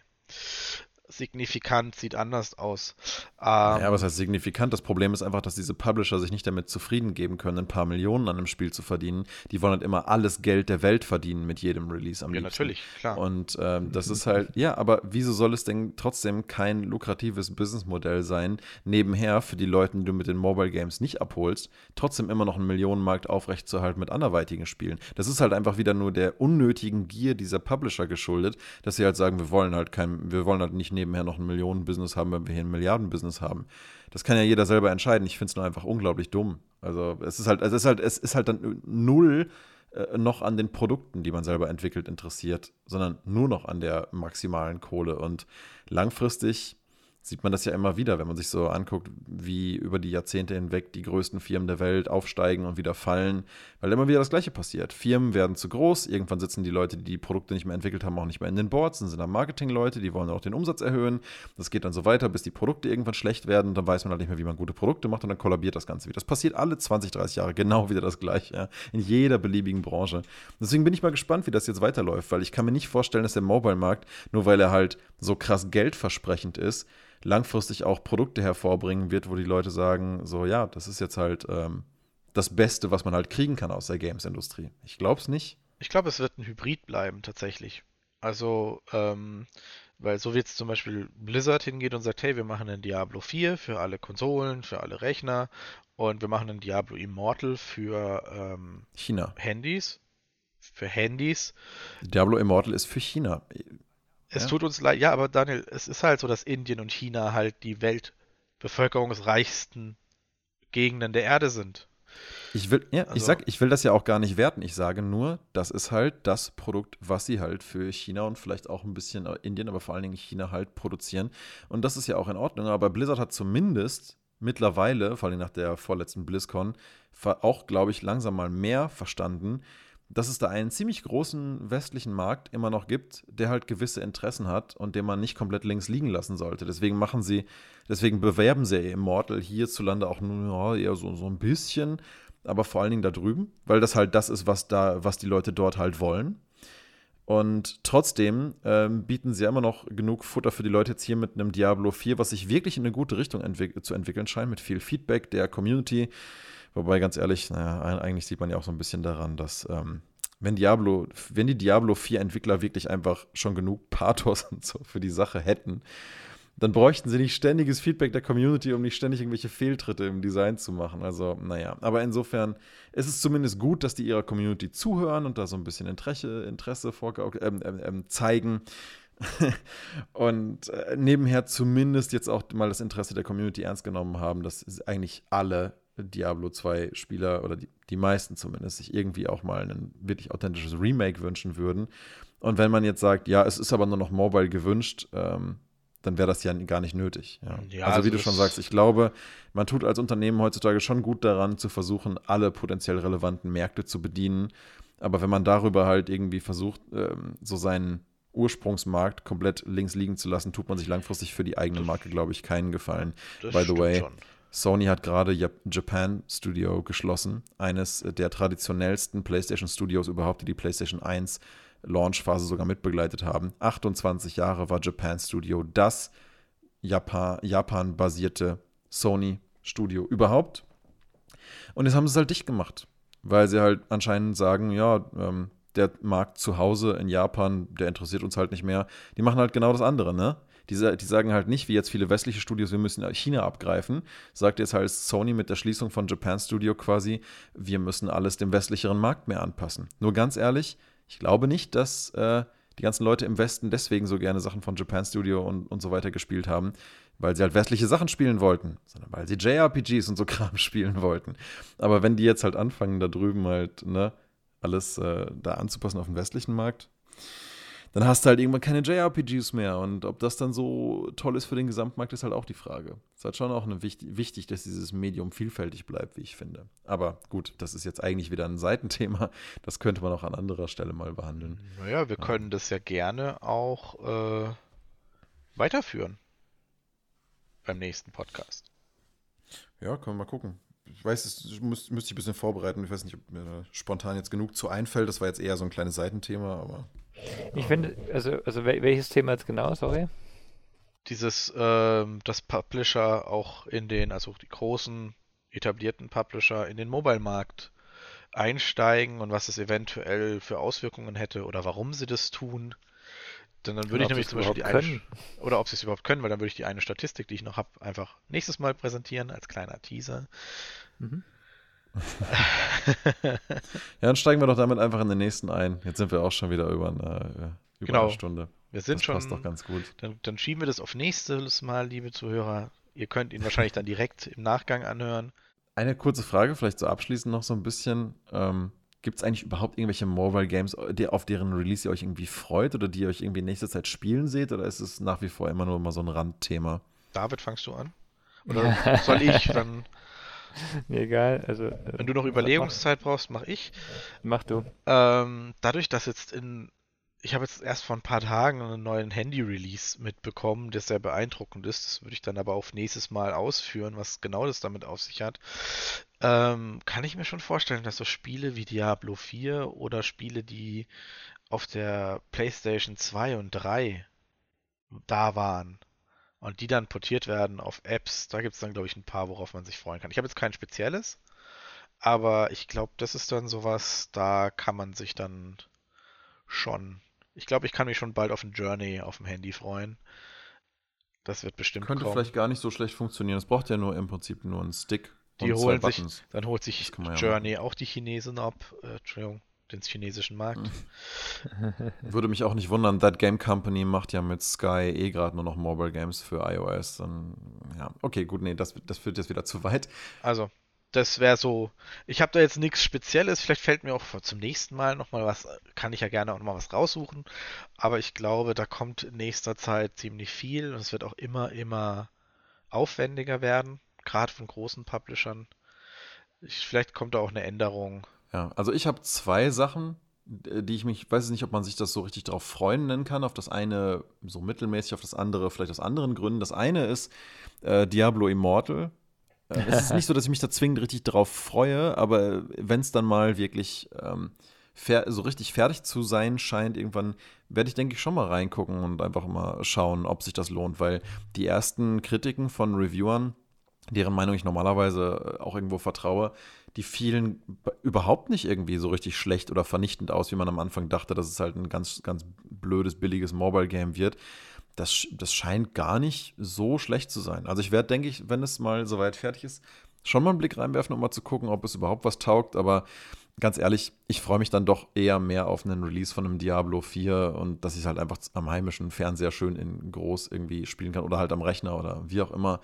signifikant sieht anders aus. Ähm, ja, was heißt signifikant? Das Problem ist einfach, dass diese Publisher sich nicht damit zufrieden geben können, ein paar Millionen an einem Spiel zu verdienen. Die wollen halt immer alles Geld der Welt verdienen mit jedem Release am ja, liebsten. natürlich, klar. Und ähm, das ist halt, ja, aber wieso soll es denn trotzdem kein lukratives Businessmodell sein, nebenher für die Leute, die du mit den Mobile Games nicht abholst, trotzdem immer noch einen Millionenmarkt aufrechtzuerhalten mit anderweitigen Spielen? Das ist halt einfach wieder nur der unnötigen Gier dieser Publisher geschuldet, dass sie halt sagen, wir wollen halt kein, wir wollen halt nicht nebenher noch ein Millionen-Business haben, wenn wir hier ein Milliarden-Business haben. Das kann ja jeder selber entscheiden. Ich finde es nur einfach unglaublich dumm. Also es ist halt, es ist halt, es ist halt dann null äh, noch an den Produkten, die man selber entwickelt, interessiert, sondern nur noch an der maximalen Kohle. Und langfristig sieht man das ja immer wieder, wenn man sich so anguckt, wie über die Jahrzehnte hinweg die größten Firmen der Welt aufsteigen und wieder fallen, weil immer wieder das Gleiche passiert. Firmen werden zu groß, irgendwann sitzen die Leute, die die Produkte nicht mehr entwickelt haben, auch nicht mehr in den Boards, dann sind da Marketingleute, die wollen auch den Umsatz erhöhen. Das geht dann so weiter, bis die Produkte irgendwann schlecht werden, dann weiß man halt nicht mehr, wie man gute Produkte macht und dann kollabiert das Ganze wieder. Das passiert alle 20, 30 Jahre genau wieder das Gleiche, ja, in jeder beliebigen Branche. Deswegen bin ich mal gespannt, wie das jetzt weiterläuft, weil ich kann mir nicht vorstellen, dass der Mobile-Markt, nur weil er halt so krass geldversprechend ist, langfristig auch Produkte hervorbringen wird, wo die Leute sagen, so ja, das ist jetzt halt ähm, das Beste, was man halt kriegen kann aus der Games-Industrie. Ich glaube es nicht. Ich glaube, es wird ein Hybrid bleiben, tatsächlich. Also, ähm, weil so wie jetzt zum Beispiel Blizzard hingeht und sagt, hey, wir machen einen Diablo 4 für alle Konsolen, für alle Rechner und wir machen einen Diablo Immortal für ähm, China. Handys. Für Handys. Diablo Immortal ist für China. Es ja. tut uns leid, ja, aber Daniel, es ist halt so, dass Indien und China halt die weltbevölkerungsreichsten Gegenden der Erde sind. Ich will, ja, also, ich sag, ich will das ja auch gar nicht werten. Ich sage nur, das ist halt das Produkt, was sie halt für China und vielleicht auch ein bisschen Indien, aber vor allen Dingen China halt produzieren. Und das ist ja auch in Ordnung. Aber Blizzard hat zumindest mittlerweile, vor allem nach der vorletzten BlizzCon, auch, glaube ich, langsam mal mehr verstanden, dass es da einen ziemlich großen westlichen Markt immer noch gibt, der halt gewisse Interessen hat und den man nicht komplett links liegen lassen sollte. Deswegen machen sie, deswegen bewerben sie Immortal hierzulande auch nur ja, eher so, so ein bisschen, aber vor allen Dingen da drüben, weil das halt das ist, was da, was die Leute dort halt wollen. Und trotzdem ähm, bieten sie immer noch genug Futter für die Leute jetzt hier mit einem Diablo 4, was sich wirklich in eine gute Richtung entwick zu entwickeln scheint, mit viel Feedback der Community. Wobei, ganz ehrlich, naja, eigentlich sieht man ja auch so ein bisschen daran, dass ähm, wenn Diablo, wenn die Diablo 4 Entwickler wirklich einfach schon genug Pathos und so für die Sache hätten, dann bräuchten sie nicht ständiges Feedback der Community, um nicht ständig irgendwelche Fehltritte im Design zu machen. Also, naja. Aber insofern ist es zumindest gut, dass die ihrer Community zuhören und da so ein bisschen Interesse, Interesse ähm, ähm, ähm, zeigen. und äh, nebenher zumindest jetzt auch mal das Interesse der Community ernst genommen haben, dass eigentlich alle Diablo 2 Spieler oder die, die meisten zumindest sich irgendwie auch mal ein wirklich authentisches Remake wünschen würden. Und wenn man jetzt sagt, ja, es ist aber nur noch Mobile gewünscht, ähm, dann wäre das ja gar nicht nötig. Ja. Ja, also, wie also du schon sagst, ich glaube, man tut als Unternehmen heutzutage schon gut daran, zu versuchen, alle potenziell relevanten Märkte zu bedienen. Aber wenn man darüber halt irgendwie versucht, ähm, so seinen Ursprungsmarkt komplett links liegen zu lassen, tut man sich langfristig für die eigene Marke, glaube ich, keinen Gefallen. Das By the way, schon. Sony hat gerade Japan Studio geschlossen, eines der traditionellsten PlayStation Studios überhaupt, die die PlayStation 1 Launchphase sogar mitbegleitet haben. 28 Jahre war Japan Studio das Japan-basierte Sony-Studio überhaupt. Und jetzt haben sie es halt dicht gemacht, weil sie halt anscheinend sagen, ja, ähm, der Markt zu Hause in Japan, der interessiert uns halt nicht mehr. Die machen halt genau das andere, ne? Die, die sagen halt nicht, wie jetzt viele westliche Studios, wir müssen China abgreifen. Sagt jetzt halt Sony mit der Schließung von Japan Studio quasi, wir müssen alles dem westlicheren Markt mehr anpassen. Nur ganz ehrlich, ich glaube nicht, dass äh, die ganzen Leute im Westen deswegen so gerne Sachen von Japan Studio und, und so weiter gespielt haben, weil sie halt westliche Sachen spielen wollten, sondern weil sie JRPGs und so Kram spielen wollten. Aber wenn die jetzt halt anfangen, da drüben halt, ne, alles äh, da anzupassen auf den westlichen Markt, dann hast du halt irgendwann keine JRPGs mehr. Und ob das dann so toll ist für den Gesamtmarkt, ist halt auch die Frage. Es ist halt schon auch eine wichtig, wichtig, dass dieses Medium vielfältig bleibt, wie ich finde. Aber gut, das ist jetzt eigentlich wieder ein Seitenthema. Das könnte man auch an anderer Stelle mal behandeln. Naja, wir ja. können das ja gerne auch äh, weiterführen. Beim nächsten Podcast. Ja, können wir mal gucken. Ich weiß, es müsste müsst ich ein bisschen vorbereiten. Ich weiß nicht, ob mir spontan jetzt genug zu einfällt. Das war jetzt eher so ein kleines Seitenthema, aber ich finde, also, also welches Thema jetzt genau, sorry? Dieses, ähm, dass Publisher auch in den, also die großen etablierten Publisher in den Mobile-Markt einsteigen und was es eventuell für Auswirkungen hätte oder warum sie das tun. Denn dann würde ich nämlich zum Beispiel die eine, oder ob sie es überhaupt können, weil dann würde ich die eine Statistik, die ich noch habe, einfach nächstes Mal präsentieren als kleiner Teaser. Mhm. Ja, dann steigen wir doch damit einfach in den nächsten ein. Jetzt sind wir auch schon wieder über eine, über genau. eine Stunde. Wir sind das schon. Passt doch ganz gut. Dann, dann, schieben wir das auf nächstes Mal, liebe Zuhörer. Ihr könnt ihn wahrscheinlich dann direkt im Nachgang anhören. Eine kurze Frage, vielleicht so abschließend noch so ein bisschen. Ähm, Gibt es eigentlich überhaupt irgendwelche Mobile Games, die, auf deren Release ihr euch irgendwie freut oder die ihr euch irgendwie in nächster Zeit spielen seht? Oder ist es nach wie vor immer nur mal so ein Randthema? David, fangst du an? Oder soll ich dann? Mir egal. Also, äh, Wenn du noch Überlegungszeit mach, brauchst, mach ich. Mach du. Ähm, dadurch, dass jetzt in. Ich habe jetzt erst vor ein paar Tagen einen neuen Handy-Release mitbekommen, der sehr beeindruckend ist. Das würde ich dann aber auf nächstes Mal ausführen, was genau das damit auf sich hat. Ähm, kann ich mir schon vorstellen, dass so Spiele wie Diablo 4 oder Spiele, die auf der PlayStation 2 und 3 da waren, und die dann portiert werden auf Apps, da gibt es dann, glaube ich, ein paar, worauf man sich freuen kann. Ich habe jetzt kein spezielles, aber ich glaube, das ist dann sowas, da kann man sich dann schon. Ich glaube, ich kann mich schon bald auf ein Journey auf dem Handy freuen. Das wird bestimmt Könnte kommen. vielleicht gar nicht so schlecht funktionieren. Es braucht ja nur im Prinzip nur einen Stick. Die holen sich, dann holt sich Journey ja auch die Chinesen ab. Äh, Entschuldigung den chinesischen Markt. Würde mich auch nicht wundern, That Game Company macht ja mit Sky eh gerade nur noch Mobile Games für iOS. Und, ja, okay, gut, nee, das, das führt jetzt wieder zu weit. Also, das wäre so. Ich habe da jetzt nichts Spezielles. Vielleicht fällt mir auch zum nächsten Mal nochmal was. Kann ich ja gerne auch nochmal was raussuchen. Aber ich glaube, da kommt in nächster Zeit ziemlich viel und es wird auch immer, immer aufwendiger werden. Gerade von großen Publishern. Ich, vielleicht kommt da auch eine Änderung ja, also ich habe zwei Sachen, die ich mich, weiß nicht, ob man sich das so richtig darauf freuen nennen kann. Auf das eine so mittelmäßig, auf das andere vielleicht aus anderen Gründen. Das eine ist äh, Diablo Immortal. Äh, es ist nicht so, dass ich mich da zwingend richtig darauf freue, aber wenn es dann mal wirklich ähm, so richtig fertig zu sein scheint, irgendwann werde ich, denke ich, schon mal reingucken und einfach mal schauen, ob sich das lohnt, weil die ersten Kritiken von Reviewern, deren Meinung ich normalerweise auch irgendwo vertraue, die fielen überhaupt nicht irgendwie so richtig schlecht oder vernichtend aus, wie man am Anfang dachte, dass es halt ein ganz, ganz blödes, billiges Mobile-Game wird. Das, das scheint gar nicht so schlecht zu sein. Also ich werde, denke ich, wenn es mal soweit fertig ist, schon mal einen Blick reinwerfen, um mal zu gucken, ob es überhaupt was taugt. Aber ganz ehrlich, ich freue mich dann doch eher mehr auf einen Release von einem Diablo 4 und dass ich es halt einfach am heimischen Fernseher schön in groß irgendwie spielen kann oder halt am Rechner oder wie auch immer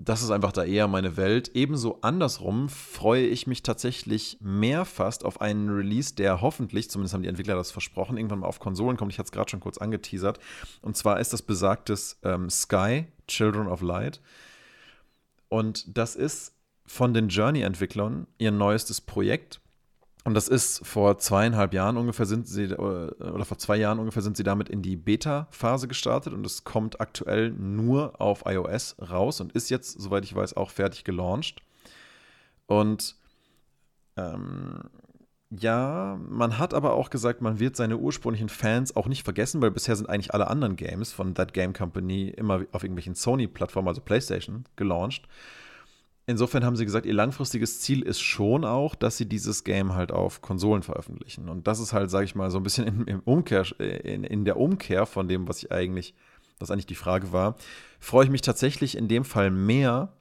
das ist einfach da eher meine Welt. Ebenso andersrum freue ich mich tatsächlich mehr fast auf einen Release, der hoffentlich, zumindest haben die Entwickler das versprochen, irgendwann mal auf Konsolen kommt. Ich hatte es gerade schon kurz angeteasert. Und zwar ist das besagtes ähm, Sky, Children of Light. Und das ist von den Journey-Entwicklern ihr neuestes Projekt. Und das ist vor zweieinhalb Jahren ungefähr sind sie, äh, oder vor zwei Jahren ungefähr sind sie damit in die Beta-Phase gestartet und es kommt aktuell nur auf iOS raus und ist jetzt, soweit ich weiß, auch fertig gelauncht. Und ähm, ja, man hat aber auch gesagt, man wird seine ursprünglichen Fans auch nicht vergessen, weil bisher sind eigentlich alle anderen Games von That Game Company immer auf irgendwelchen Sony-Plattformen, also PlayStation, gelauncht. Insofern haben sie gesagt, ihr langfristiges Ziel ist schon auch, dass sie dieses Game halt auf Konsolen veröffentlichen. Und das ist halt, sage ich mal, so ein bisschen in, im Umkehr, in, in der Umkehr von dem, was ich eigentlich, was eigentlich die Frage war, freue ich mich tatsächlich in dem Fall mehr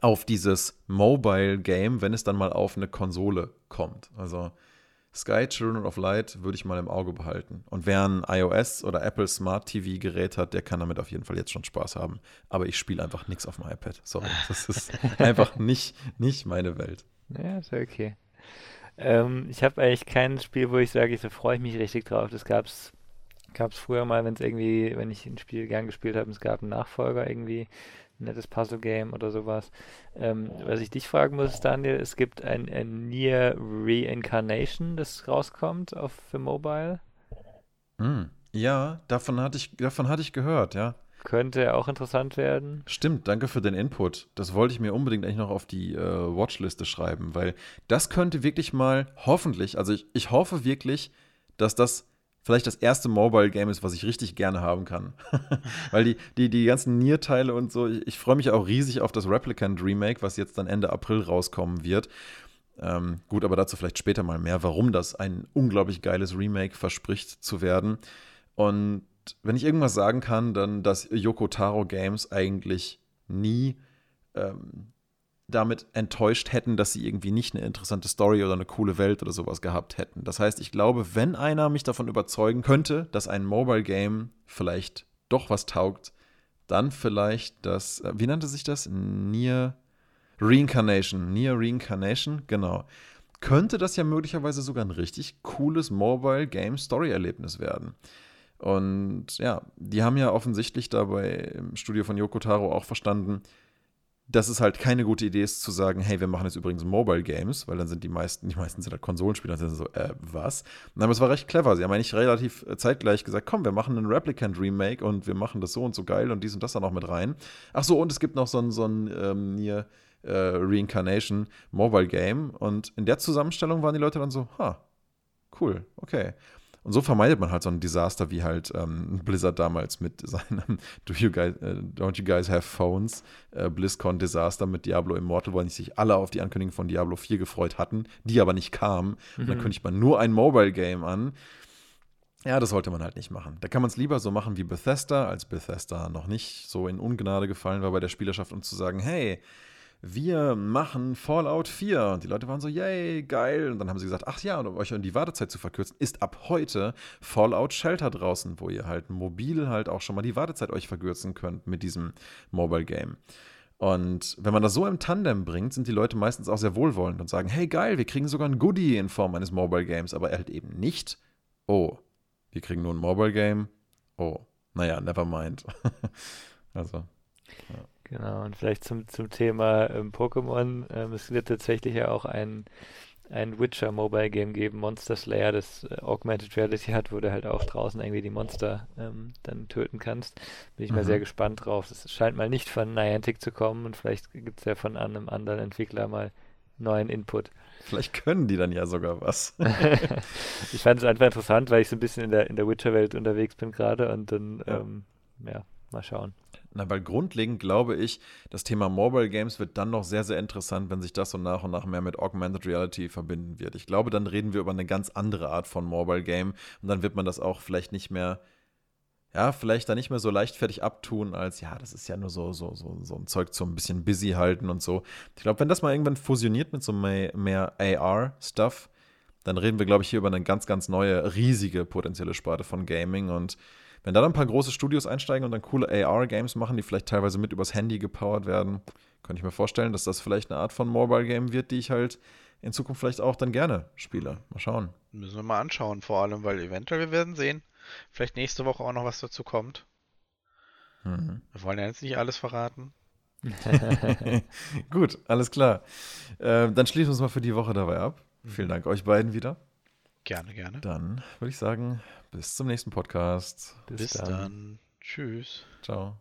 auf dieses Mobile Game, wenn es dann mal auf eine Konsole kommt. Also Sky Children of Light würde ich mal im Auge behalten. Und wer ein iOS oder Apple Smart TV Gerät hat, der kann damit auf jeden Fall jetzt schon Spaß haben. Aber ich spiele einfach nichts auf dem iPad. Sorry, das ist einfach nicht, nicht meine Welt. Ja, ist okay. Ähm, ich habe eigentlich kein Spiel, wo ich sage, ich so freue ich mich richtig drauf. Das gab es früher mal, wenn es irgendwie, wenn ich ein Spiel gern gespielt habe, es gab einen Nachfolger irgendwie nettes Puzzle-Game oder sowas. Ähm, was ich dich fragen muss, Daniel, es gibt ein, ein Near Reincarnation, das rauskommt auf für Mobile. Mm, ja, davon hatte ich, davon hatte ich gehört, ja. Könnte auch interessant werden. Stimmt, danke für den Input. Das wollte ich mir unbedingt eigentlich noch auf die äh, Watchliste schreiben, weil das könnte wirklich mal, hoffentlich, also ich, ich hoffe wirklich, dass das vielleicht das erste Mobile-Game ist, was ich richtig gerne haben kann. Weil die, die, die ganzen Nier-Teile und so, ich, ich freue mich auch riesig auf das Replicant-Remake, was jetzt dann Ende April rauskommen wird. Ähm, gut, aber dazu vielleicht später mal mehr, warum das ein unglaublich geiles Remake verspricht zu werden. Und wenn ich irgendwas sagen kann, dann, dass Yoko Taro Games eigentlich nie ähm, damit enttäuscht hätten, dass sie irgendwie nicht eine interessante Story oder eine coole Welt oder sowas gehabt hätten. Das heißt, ich glaube, wenn einer mich davon überzeugen könnte, dass ein Mobile Game vielleicht doch was taugt, dann vielleicht das, äh, wie nannte sich das? Near Reincarnation. Near Reincarnation, genau. Könnte das ja möglicherweise sogar ein richtig cooles Mobile Game Story Erlebnis werden. Und ja, die haben ja offensichtlich dabei im Studio von Yoko Taro auch verstanden, dass es halt keine gute Idee ist zu sagen, hey, wir machen jetzt übrigens Mobile Games, weil dann sind die meisten, die meisten sind halt Konsolenspieler, dann sind so, äh, was? Aber es war recht clever. Sie haben eigentlich relativ äh, zeitgleich gesagt, komm, wir machen einen Replicant Remake und wir machen das so und so geil und dies und das dann noch mit rein. Ach so, und es gibt noch so ein, so ein ähm, hier, äh, Reincarnation Mobile Game und in der Zusammenstellung waren die Leute dann so, ha, cool, okay. Und so vermeidet man halt so ein Desaster wie halt ähm, Blizzard damals mit seinem Do you guys, uh, Don't you guys have phones? Äh, BlizzCon-Desaster mit Diablo Immortal, wo sich alle auf die Ankündigung von Diablo 4 gefreut hatten, die aber nicht kamen. Mhm. Und dann mhm. kündigt man nur ein Mobile-Game an. Ja, das sollte man halt nicht machen. Da kann man es lieber so machen wie Bethesda, als Bethesda noch nicht so in Ungnade gefallen war bei der Spielerschaft, um zu sagen, hey, wir machen Fallout 4. Und die Leute waren so, yay, geil. Und dann haben sie gesagt, ach ja, und um euch die Wartezeit zu verkürzen, ist ab heute Fallout Shelter draußen, wo ihr halt mobil halt auch schon mal die Wartezeit euch verkürzen könnt mit diesem Mobile Game. Und wenn man das so im Tandem bringt, sind die Leute meistens auch sehr wohlwollend und sagen, hey geil, wir kriegen sogar ein Goodie in Form eines Mobile Games, aber halt eben nicht, oh, wir kriegen nur ein Mobile Game, oh, naja, never mind. also, ja. Genau, und vielleicht zum, zum Thema ähm, Pokémon. Ähm, es wird tatsächlich ja auch ein, ein Witcher Mobile Game geben, Monster Slayer, das äh, Augmented Reality hat, wo du halt auch draußen irgendwie die Monster ähm, dann töten kannst. Bin ich mhm. mal sehr gespannt drauf. Das scheint mal nicht von Niantic zu kommen und vielleicht gibt es ja von einem anderen Entwickler mal neuen Input. Vielleicht können die dann ja sogar was. ich fand es einfach interessant, weil ich so ein bisschen in der, in der Witcher-Welt unterwegs bin gerade und dann, ja. Ähm, ja, mal schauen. Na, weil grundlegend glaube ich, das Thema Mobile Games wird dann noch sehr, sehr interessant, wenn sich das so nach und nach mehr mit Augmented Reality verbinden wird. Ich glaube, dann reden wir über eine ganz andere Art von Mobile Game und dann wird man das auch vielleicht nicht mehr, ja, vielleicht dann nicht mehr so leichtfertig abtun, als ja, das ist ja nur so, so, so, so ein Zeug zum ein bisschen busy halten und so. Ich glaube, wenn das mal irgendwann fusioniert mit so mehr, mehr AR-Stuff, dann reden wir, glaube ich, hier über eine ganz, ganz neue, riesige potenzielle Sparte von Gaming. Und wenn da dann ein paar große Studios einsteigen und dann coole AR-Games machen, die vielleicht teilweise mit übers Handy gepowert werden, könnte ich mir vorstellen, dass das vielleicht eine Art von Mobile-Game wird, die ich halt in Zukunft vielleicht auch dann gerne spiele. Mal schauen. Müssen wir mal anschauen, vor allem, weil eventuell wir werden sehen. Vielleicht nächste Woche auch noch was dazu kommt. Mhm. Wir wollen ja jetzt nicht alles verraten. Gut, alles klar. Äh, dann schließen wir uns mal für die Woche dabei ab. Mhm. Vielen Dank euch beiden wieder. Gerne, gerne. Dann würde ich sagen, bis zum nächsten Podcast. Bis, bis dann. dann. Tschüss. Ciao.